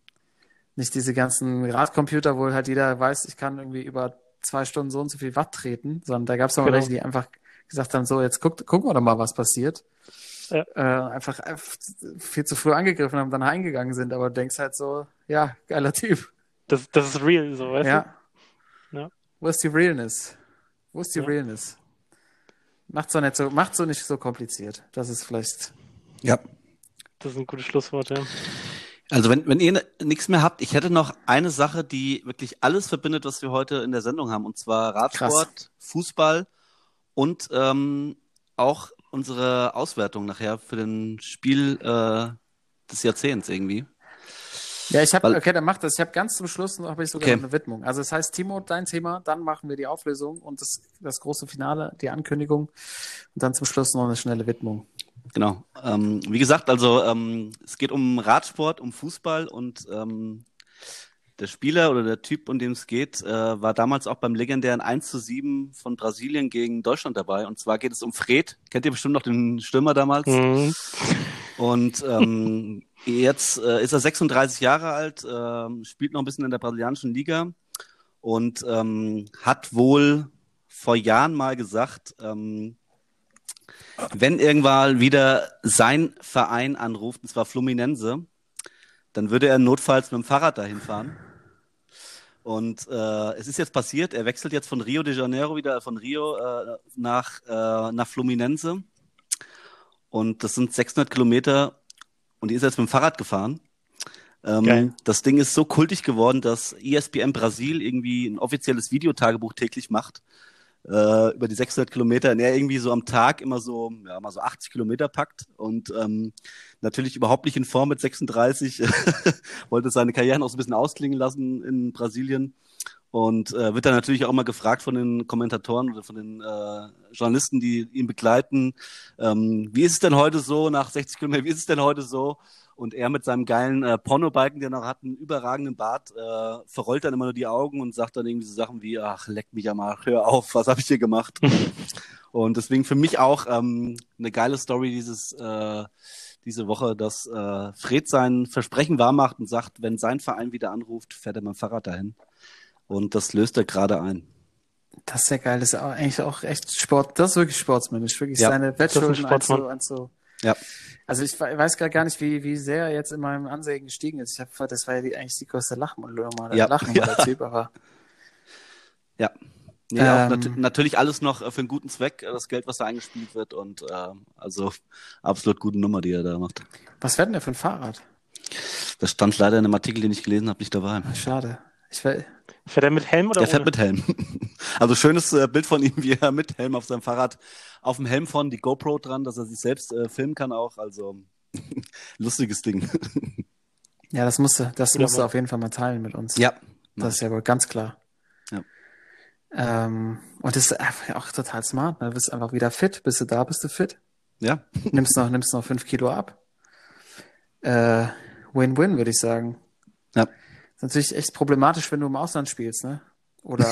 S1: nicht diese ganzen Radcomputer, wo halt jeder weiß, ich kann irgendwie über zwei Stunden so und so viel Watt treten, sondern da gab es auch
S2: Genau.
S1: welche, die einfach gesagt haben, so, jetzt guck, gucken wir doch mal, was passiert.
S2: Ja.
S1: Äh, einfach, einfach viel zu früh angegriffen haben, dann eingegangen sind, aber du denkst halt so, ja, geiler Typ.
S2: Das, das ist real, so, weißt
S1: Ja.
S2: Ja.
S1: Wo ist die Realness? Wo ist die
S2: Ja.
S1: Realness? Macht so nicht so, macht so nicht so kompliziert. Das ist vielleicht.
S3: Ja.
S2: du? Das ist ein gutes Schlusswort, ja.
S3: Also wenn, wenn ihr nichts mehr habt, ich hätte noch eine Sache, die wirklich alles verbindet, was wir heute in der Sendung haben, und zwar Radsport, Fußball und ähm, auch unsere Auswertung nachher für den Spiel äh, des Jahrzehnts irgendwie.
S1: Ja, ich habe, okay, dann mach das. Ich habe ganz zum Schluss noch, habe ich sogar
S3: Okay.
S1: eine Widmung. Also das heißt, Timo, dein Thema, dann machen wir die Auflösung und das, das große Finale, die Ankündigung und dann zum Schluss noch eine schnelle Widmung.
S3: Genau. Ähm, wie gesagt, also ähm, es geht um Radsport, um Fußball und ähm, der Spieler oder der Typ, um den es geht, äh, war damals auch beim legendären 1 zu 7 von Brasilien gegen Deutschland dabei. Und zwar geht es um Fred. Kennt ihr bestimmt noch den Stürmer damals?
S2: Mhm.
S3: Und ähm, (laughs) jetzt äh, ist er 36 Jahre alt, ähm, spielt noch ein bisschen in der brasilianischen Liga und ähm, hat wohl vor Jahren mal gesagt, ähm, wenn irgendwann wieder sein Verein anruft, und zwar Fluminense, dann würde er notfalls mit dem Fahrrad dahin fahren. Und äh, es ist jetzt passiert, er wechselt jetzt von Rio de Janeiro wieder von Rio äh, nach, äh, nach Fluminense. Und das sind 600 Kilometer und die ist jetzt mit dem Fahrrad gefahren. Ähm, das Ding ist so kultig geworden, dass ESPN Brasil irgendwie ein offizielles Videotagebuch täglich macht äh, über die 600 Kilometer und er irgendwie so am Tag immer so, ja, mal so 80 Kilometer packt und ähm, natürlich überhaupt nicht in Form mit 36, (laughs) wollte seine Karriere noch so ein bisschen ausklingen lassen in Brasilien und äh, wird dann natürlich auch mal gefragt von den Kommentatoren oder von den äh, Journalisten, die ihn begleiten, ähm, wie ist es denn heute so nach 60 Kilometern, wie ist es denn heute so? Und er mit seinem geilen äh, Pornobalken, der noch hat, einen überragenden Bart, äh, verrollt dann immer nur die Augen und sagt dann irgendwie so Sachen wie, ach, leck mich am Arsch, hör auf, was habe ich hier gemacht? (laughs) und deswegen für mich auch ähm, eine geile Story dieses, äh, diese Woche, dass äh, Fred sein Versprechen wahrmacht und sagt, wenn sein Verein wieder anruft, fährt er mit dem Fahrrad dahin. Und das löst er gerade ein.
S1: Das ist ja geil. Das ist auch eigentlich auch echt Sport. Das ist wirklich sportsmännisch. Wirklich
S3: Ja,
S1: seine Wettschulden anzu, anzu.
S3: Ja.
S1: Also ich we- weiß gerade gar nicht, wie, wie sehr er jetzt in meinem Ansehen gestiegen ist. Ich hab, das war ja die, eigentlich die größte Lachnummer,
S3: Ja,
S1: Lachnummer (laughs)
S3: ja.
S1: der Typ, aber
S3: Ja. Nee,
S1: Ähm.
S3: nat natürlich alles noch äh, für einen guten Zweck, äh, das Geld, was da eingespielt wird. Und äh, also absolut gute Nummer, die er da macht.
S1: was wäre denn der für ein Fahrrad?
S3: Das stand leider in einem Artikel, den ich gelesen habe, nicht dabei.
S1: Schade. Ich wär,
S2: Fährt er mit Helm oder
S3: Er fährt
S2: ohne?
S3: mit Helm. (laughs) Also schönes äh, Bild von ihm, wie er mit Helm auf seinem Fahrrad, auf dem Helm von die GoPro dran, dass er sich selbst äh, filmen kann auch. Also (laughs) lustiges Ding. (laughs)
S1: ja, das musste, das
S2: Guter
S1: musste auf jeden Fall mal teilen mit uns.
S3: ja.
S1: Das ist ja wohl ganz klar.
S3: Ja.
S1: Ähm, und das ist einfach auch total smart. Ne? Du bist einfach wieder fit. Bist du da, bist du fit.
S3: Ja.
S1: Nimmst noch, nimmst noch fünf Kilo ab. Äh, Win-win, würde ich sagen. Ist natürlich echt problematisch, wenn du im Ausland spielst, ne? Oder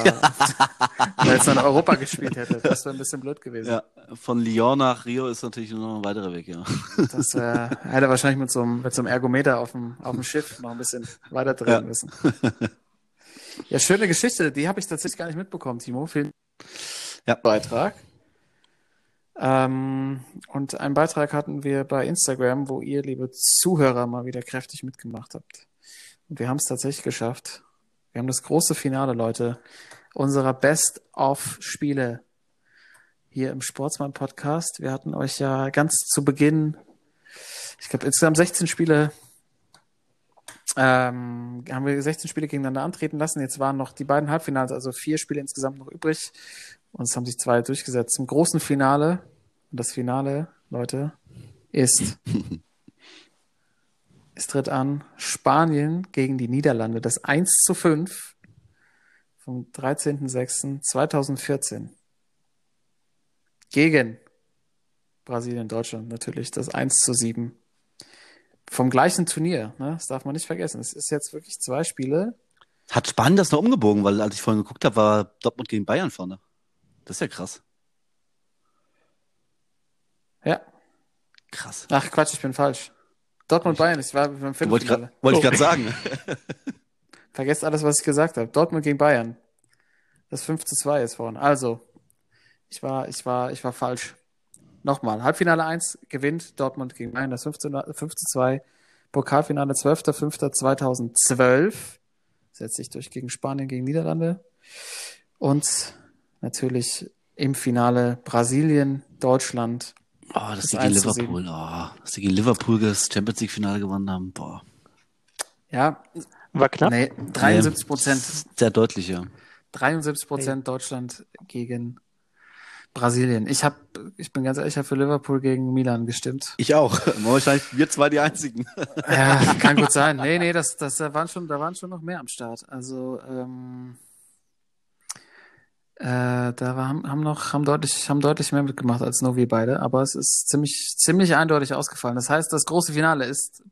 S1: wenn jetzt in Europa gespielt hätte. Das wäre ein bisschen blöd gewesen.
S3: ja. Von Lyon nach Rio ist natürlich nur noch ein weiterer Weg, ja.
S1: Das äh, hätte wahrscheinlich mit so einem, mit so einem Ergometer auf dem, auf dem Schiff noch ein bisschen weiter drehen
S3: Ja.
S1: müssen. Ja, schöne Geschichte. Die habe ich tatsächlich gar nicht mitbekommen, Timo. Vielen
S3: Ja.
S1: Beitrag. Ähm, und einen Beitrag hatten wir bei Instagram, wo ihr, liebe Zuhörer, mal wieder kräftig mitgemacht habt. Wir haben es tatsächlich geschafft. Wir haben das große Finale, Leute, unserer Best-of-Spiele hier im Sportsmann-Podcast. Wir hatten euch ja ganz zu Beginn, ich glaube, insgesamt 16 Spiele, ähm, haben wir 16 Spiele gegeneinander antreten lassen. Jetzt waren noch die beiden Halbfinals, also vier Spiele insgesamt noch übrig. Und es haben sich zwei durchgesetzt. Zum großen Finale, und das Finale, Leute, ist, (laughs) es tritt an, Spanien gegen die Niederlande, das 1 zu 5 vom 13.06.2014 gegen Brasilien, Deutschland natürlich, das 1 zu 7 vom gleichen Turnier, ne? Das darf man nicht vergessen. Es ist jetzt wirklich zwei Spiele.
S3: Hat Spanien das noch umgebogen, weil als ich vorhin geguckt habe, war Dortmund gegen Bayern vorne. Das ist ja krass.
S1: Ja.
S3: Krass.
S1: Ach Quatsch, ich bin falsch. Dortmund Bayern, ich war beim
S3: Wollte ich
S1: Viertelfinale.
S3: gerade wollte ich gerade sagen. (laughs)
S1: Vergesst alles, was ich gesagt habe. Dortmund gegen Bayern. Das 5 zu 2 ist vorne. Also, ich war, ich war, ich war falsch. Nochmal. Halbfinale 1 gewinnt Dortmund gegen Bayern, das 5 zu, 5 zu 2. Pokalfinale 12.05.2012. Setzt sich durch gegen Spanien, gegen Niederlande. Und natürlich im Finale Brasilien, Deutschland.
S3: Oh, dass
S1: Das
S3: sie gegen
S1: 1 zu
S3: Liverpool, oh, dass sie gegen Liverpool das Champions League Finale gewonnen haben. Boah.
S1: Ja,
S2: War knapp.
S1: nee, 73 Prozent.
S3: Nee, Sehr deutlich, ja.
S1: 73 Prozent Deutschland gegen Brasilien. Ich hab, ich bin ganz ehrlich, ich habe für Liverpool gegen Milan gestimmt.
S3: Ich auch. (laughs) Wahrscheinlich wir zwei die einzigen.
S1: Ja, kann gut (laughs) sein. Nee, nee, das, das, da waren schon, da waren schon noch mehr am Start. Also, ähm, äh, da war, haben, haben noch, haben deutlich, haben deutlich mehr mitgemacht als nur wir beide, aber es ist ziemlich, ziemlich eindeutig ausgefallen. Das heißt, das große Finale ist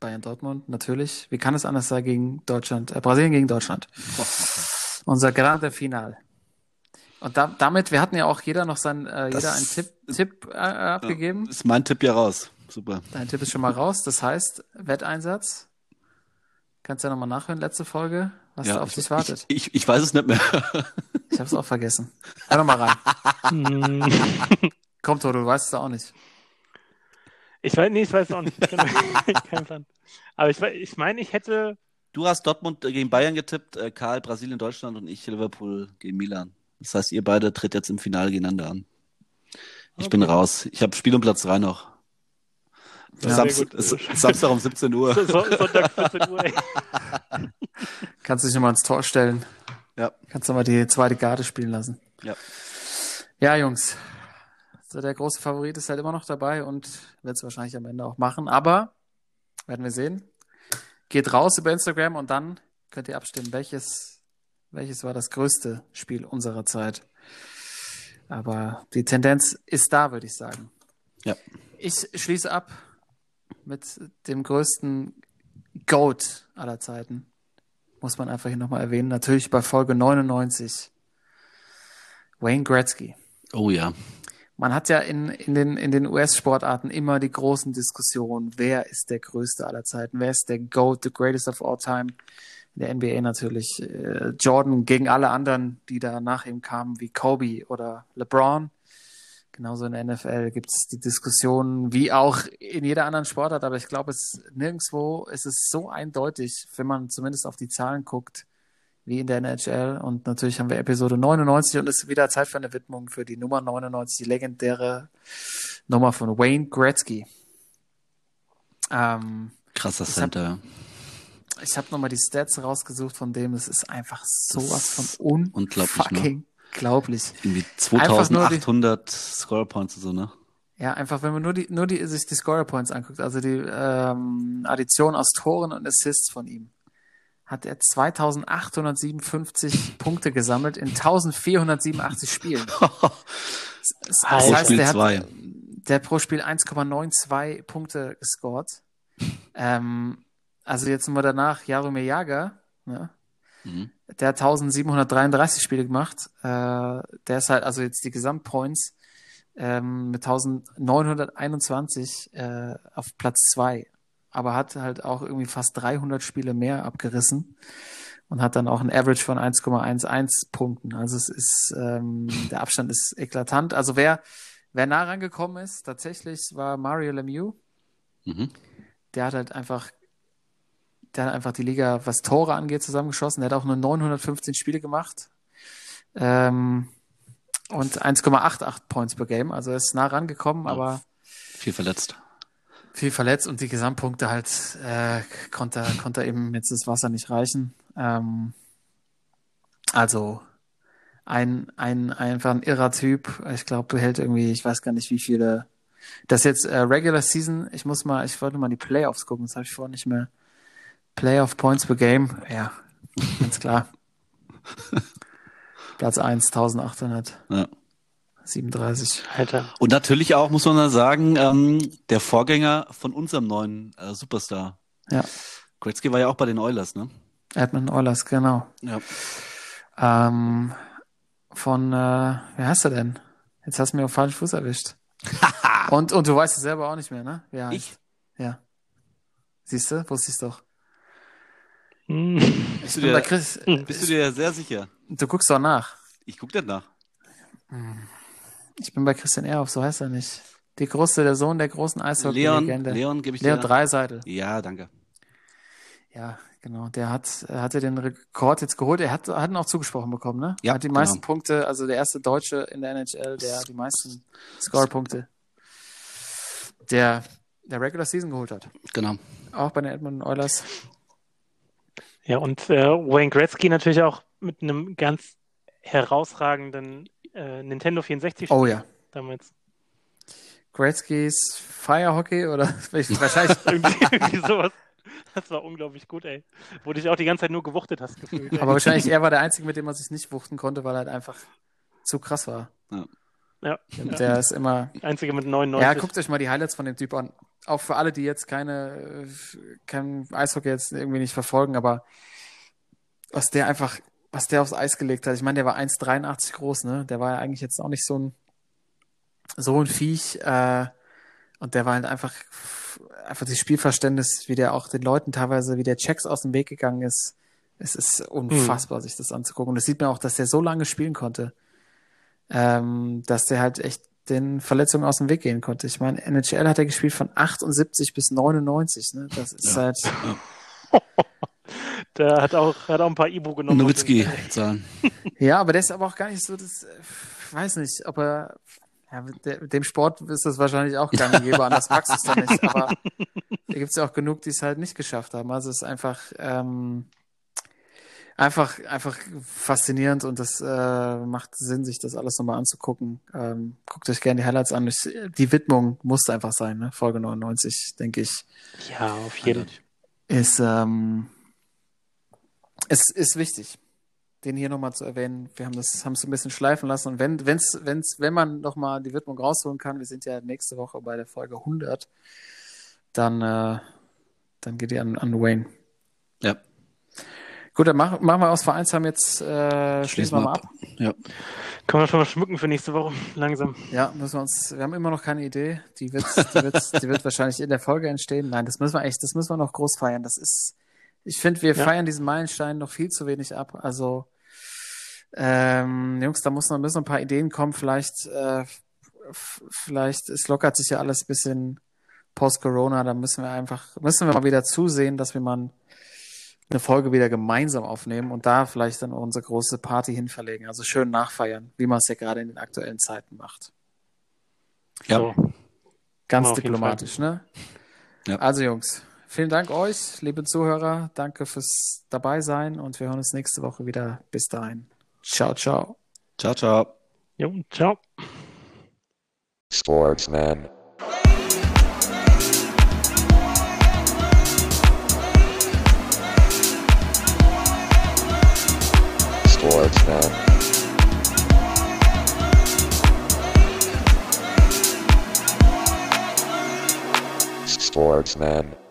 S1: Bayern Dortmund, natürlich. Wie kann es anders sein gegen Deutschland, äh, Brasilien gegen Deutschland? Unser Grande Final. Und da, damit, wir hatten ja auch jeder noch sein, äh,
S3: Das-
S1: jeder einen Tipp, Tipp äh, abgegeben.
S3: Ist mein Tipp ja raus. Super.
S1: Dein Tipp ist schon mal raus. Das heißt, Wetteinsatz. Kannst ja nochmal nachhören, letzte Folge, was
S3: ja,
S1: da auf
S3: ich,
S1: dich wartet.
S3: Ich, ich, ich weiß es nicht mehr.
S1: Ich habe es auch vergessen. Hör doch mal rein. (laughs) Komm, Toto, du weißt es auch nicht.
S2: Ich weiß, nee, ich weiß auch nicht. (laughs) Kein Plan. Aber ich, ich meine, ich hätte,
S3: Du hast Dortmund äh, gegen Bayern getippt, äh, Karl Brasilien, Deutschland und ich Liverpool gegen Milan. Das heißt, ihr beide tritt jetzt im Finale gegeneinander an. Ich bin
S2: Okay.
S3: raus. Ich habe Spiel um Platz 3 noch.
S1: Ja,
S3: Samst- Samstag um 17 Uhr.
S2: so, so, Sonntag 14 Uhr, ey. (laughs)
S1: Kannst dich nochmal ins Tor stellen.
S3: Ja.
S1: Kannst du mal die zweite Garde spielen lassen.
S3: Ja.
S1: Ja, Jungs. So, der große Favorit ist halt immer noch dabei und wird es wahrscheinlich am Ende auch machen. Aber werden wir sehen. Geht raus über Instagram und dann könnt ihr abstimmen, welches, welches war das größte Spiel unserer Zeit. Aber die Tendenz ist da, würde ich sagen.
S3: Ja.
S1: Ich schließe ab mit dem größten Goat aller Zeiten. Muss man einfach hier nochmal erwähnen. Natürlich bei Folge 99. Wayne Gretzky.
S3: Oh ja.
S1: Man hat ja in, in den, in den US-Sportarten immer die großen Diskussionen, wer ist der größte aller Zeiten, wer ist der GOAT, the greatest of all time. In der NBA natürlich äh, Jordan gegen alle anderen, die da nach ihm kamen, wie Kobe oder LeBron. Genauso in der NFL gibt es die Diskussionen, wie auch in jeder anderen Sportart, aber ich glaube, es nirgendwo ist es so eindeutig, wenn man zumindest auf die Zahlen guckt, wie in der NHL. Und natürlich haben wir Episode 99 und es ist wieder Zeit für eine Widmung für die Nummer 99, die legendäre Nummer von Wayne Gretzky. Ähm,
S3: Krasser
S1: hab-
S3: Center.
S1: ich habe nochmal die Stats rausgesucht von dem. Es ist einfach sowas von
S3: unglaublich, ne?
S1: Unfucking glaublich.
S3: Irgendwie
S1: Einfach nur die-
S3: 2800 Score Points und so, ne?
S1: Ja, einfach wenn man nur die, nur die, sich die Scorer Points anguckt, also die ähm, Addition aus Toren und Assists von ihm, hat er 2857 (laughs) Punkte gesammelt in 1487 Spielen. (laughs) Das, das heißt,
S3: Spiel
S1: der hat,
S3: zwei.
S1: der hat pro Spiel 1,92 Punkte gescored. Ähm, also jetzt sind wir danach Jaromir Jager, ne?
S3: Mhm.
S1: Der hat 1733 Spiele gemacht. Äh, der ist halt, also jetzt die Gesamtpoints ähm, mit 1921 äh, auf Platz zwei, aber hat halt auch irgendwie fast 300 Spiele mehr abgerissen und hat dann auch ein Average von 1,11 Punkten. Also es ist, ähm, der Abstand ist eklatant. Also wer, wer nah rangekommen ist, tatsächlich war Mario Lemieux.
S3: Mhm.
S1: Der hat halt einfach, der hat einfach die Liga, was Tore angeht, zusammengeschossen. Der hat auch nur 915 Spiele gemacht. Ähm, und 1,88 Points per Game. Also er ist nah rangekommen,
S3: Ja.
S1: aber
S3: Viel verletzt.
S1: viel verletzt und die Gesamtpunkte halt äh, konnte, konnte eben jetzt das Wasser nicht reichen. Ähm, also ein, ein einfach ein irrer Typ. Ich glaube, behält irgendwie, ich weiß gar nicht, wie viele. Das jetzt äh, Regular Season. Ich muss mal, ich wollte mal die Playoffs gucken. Das habe ich vorher nicht mehr. Playoff Points per Game. Ja, ganz klar. (laughs) Platz 1, 1837.
S3: Ja.
S2: Alter.
S3: Und natürlich auch, muss man da sagen, ähm, der Vorgänger von unserem neuen äh, Superstar.
S1: Ja.
S3: Gretzky war ja auch bei den Oilers, ne?
S1: Edmund Oilers, genau.
S3: Ja.
S1: Ähm, von, äh, wer heißt er denn? Jetzt hast du mir auf falschen Fuß erwischt. (laughs) und, und du weißt es selber auch nicht mehr, ne? Heißt?
S3: Ich?
S1: Ja. Siehst du? Wusste ich's doch.
S2: Hm.
S3: Bist du dir-
S1: Chris.
S3: Bist du dir sehr sicher?
S1: Du guckst doch nach.
S3: Ich gucke dann nach.
S1: Ich bin bei Christian Ehrhoff, so heißt er nicht. Die große, der Sohn der großen
S3: Leon,
S1: Eishockey-Legende.
S3: Leon gebe ich
S1: Leon
S3: dir.
S1: Dreiseitel.
S3: Ja, danke.
S1: Ja, genau. Der hat, er hatte den Rekord jetzt geholt. Er hat, hat ihn auch zugesprochen bekommen, ne?
S3: Ja,
S1: Er hat die
S3: genau.
S1: meisten Punkte, also der erste Deutsche in der NHL, der die meisten Score-Punkte der, der Regular Season geholt hat.
S3: Genau.
S1: Auch bei den Edmonton Oilers.
S2: Ja, und äh, Wayne Gretzky natürlich auch mit einem ganz herausragenden äh, Nintendo 64
S1: Oh ja.
S2: damals.
S1: Gretzky's Firehockey oder (laughs) wahrscheinlich. (laughs)
S2: Irgendwie, irgendwie sowas. Das war unglaublich gut, ey. Wo du dich auch die ganze Zeit nur gewuchtet hast gefühlt. Ey.
S1: aber wahrscheinlich er war der Einzige, mit dem man sich nicht wuchten konnte, weil er halt einfach zu krass war.
S2: ja,
S1: Und der ist immer.
S2: einzige mit 99.
S1: Ja, guckt euch mal die Highlights von dem Typ an. Auch für alle, die jetzt keine, äh, kein Eishockey jetzt irgendwie nicht verfolgen, aber was der einfach, was der aufs Eis gelegt hat. Ich meine, der war 1,83 groß, ne? Der war ja eigentlich jetzt auch nicht so ein, so ein Viech, äh, und der war halt einfach, einfach das Spielverständnis, wie der auch den Leuten teilweise, wie der Checks aus dem Weg gegangen ist. Es ist unfassbar, sich das anzugucken. Und das sieht man auch, dass der so lange spielen konnte, ähm, dass der halt echt den Verletzungen aus dem Weg gehen konnte. Ich meine, NHL hat er gespielt von 78 bis 99, ne? Das ist
S3: Ja.
S1: halt, (laughs)
S2: Der hat auch, hat auch ein paar Ibu genommen.
S3: Nowitzki zahlen. (laughs)
S1: ja, aber der ist aber auch gar nicht so, das, äh, ich weiß nicht, ob er, ja, dem Sport ist das wahrscheinlich auch gang und gäbe, anders magst du es dann nicht, aber (laughs) da gibt es ja auch genug, die es halt nicht geschafft haben. Also es ist einfach, ähm, einfach, einfach faszinierend und das äh, macht Sinn, sich das alles nochmal anzugucken. Ähm, guckt euch gerne die Highlights an. Ich, die Widmung musste einfach sein, ne? Folge 99, denke ich,
S2: Ja, auf jeden Fall.
S1: ist, ähm, es ist wichtig, den hier nochmal zu erwähnen. Wir haben das, haben es ein bisschen schleifen lassen und wenn, wenn's, wenn's, wenn man nochmal die Widmung rausholen kann, wir sind ja nächste Woche bei der Folge 100, dann, äh, dann geht die an, an Wayne.
S3: Ja.
S1: Gut, dann machen, machen wir aus Vereinsheim jetzt, äh, schließen wir mal ab.
S3: Ja.
S2: Können wir schon mal schmücken für nächste Woche, (laughs) langsam.
S1: Ja, müssen wir uns, wir haben immer noch keine Idee. Die wird, die wird, die wird wahrscheinlich in der Folge entstehen. Nein, das müssen wir echt, das müssen wir noch groß feiern. Das ist, ich finde, wir
S2: Ja.
S1: feiern diesen Meilenstein noch viel zu wenig ab. Also, ähm, Jungs, da muss noch, müssen noch ein paar Ideen kommen. Vielleicht, äh, vielleicht, es lockert sich ja alles ein bisschen post-Corona. Da müssen wir einfach, müssen wir mal wieder zusehen, dass wir mal eine Folge wieder gemeinsam aufnehmen und da vielleicht dann unsere große Party hinverlegen. Also schön nachfeiern, wie man es ja gerade in den aktuellen Zeiten macht.
S3: Ja.
S2: So.
S1: Ganz diplomatisch, ne?
S3: Ja.
S1: Also Jungs, vielen Dank euch, liebe Zuhörer. Danke fürs dabei sein und wir hören uns nächste Woche wieder. Bis dahin. Ciao, ciao.
S3: Ciao, ciao.
S2: Jo, ciao.
S4: Sportsman. Sportsman. Sportsman.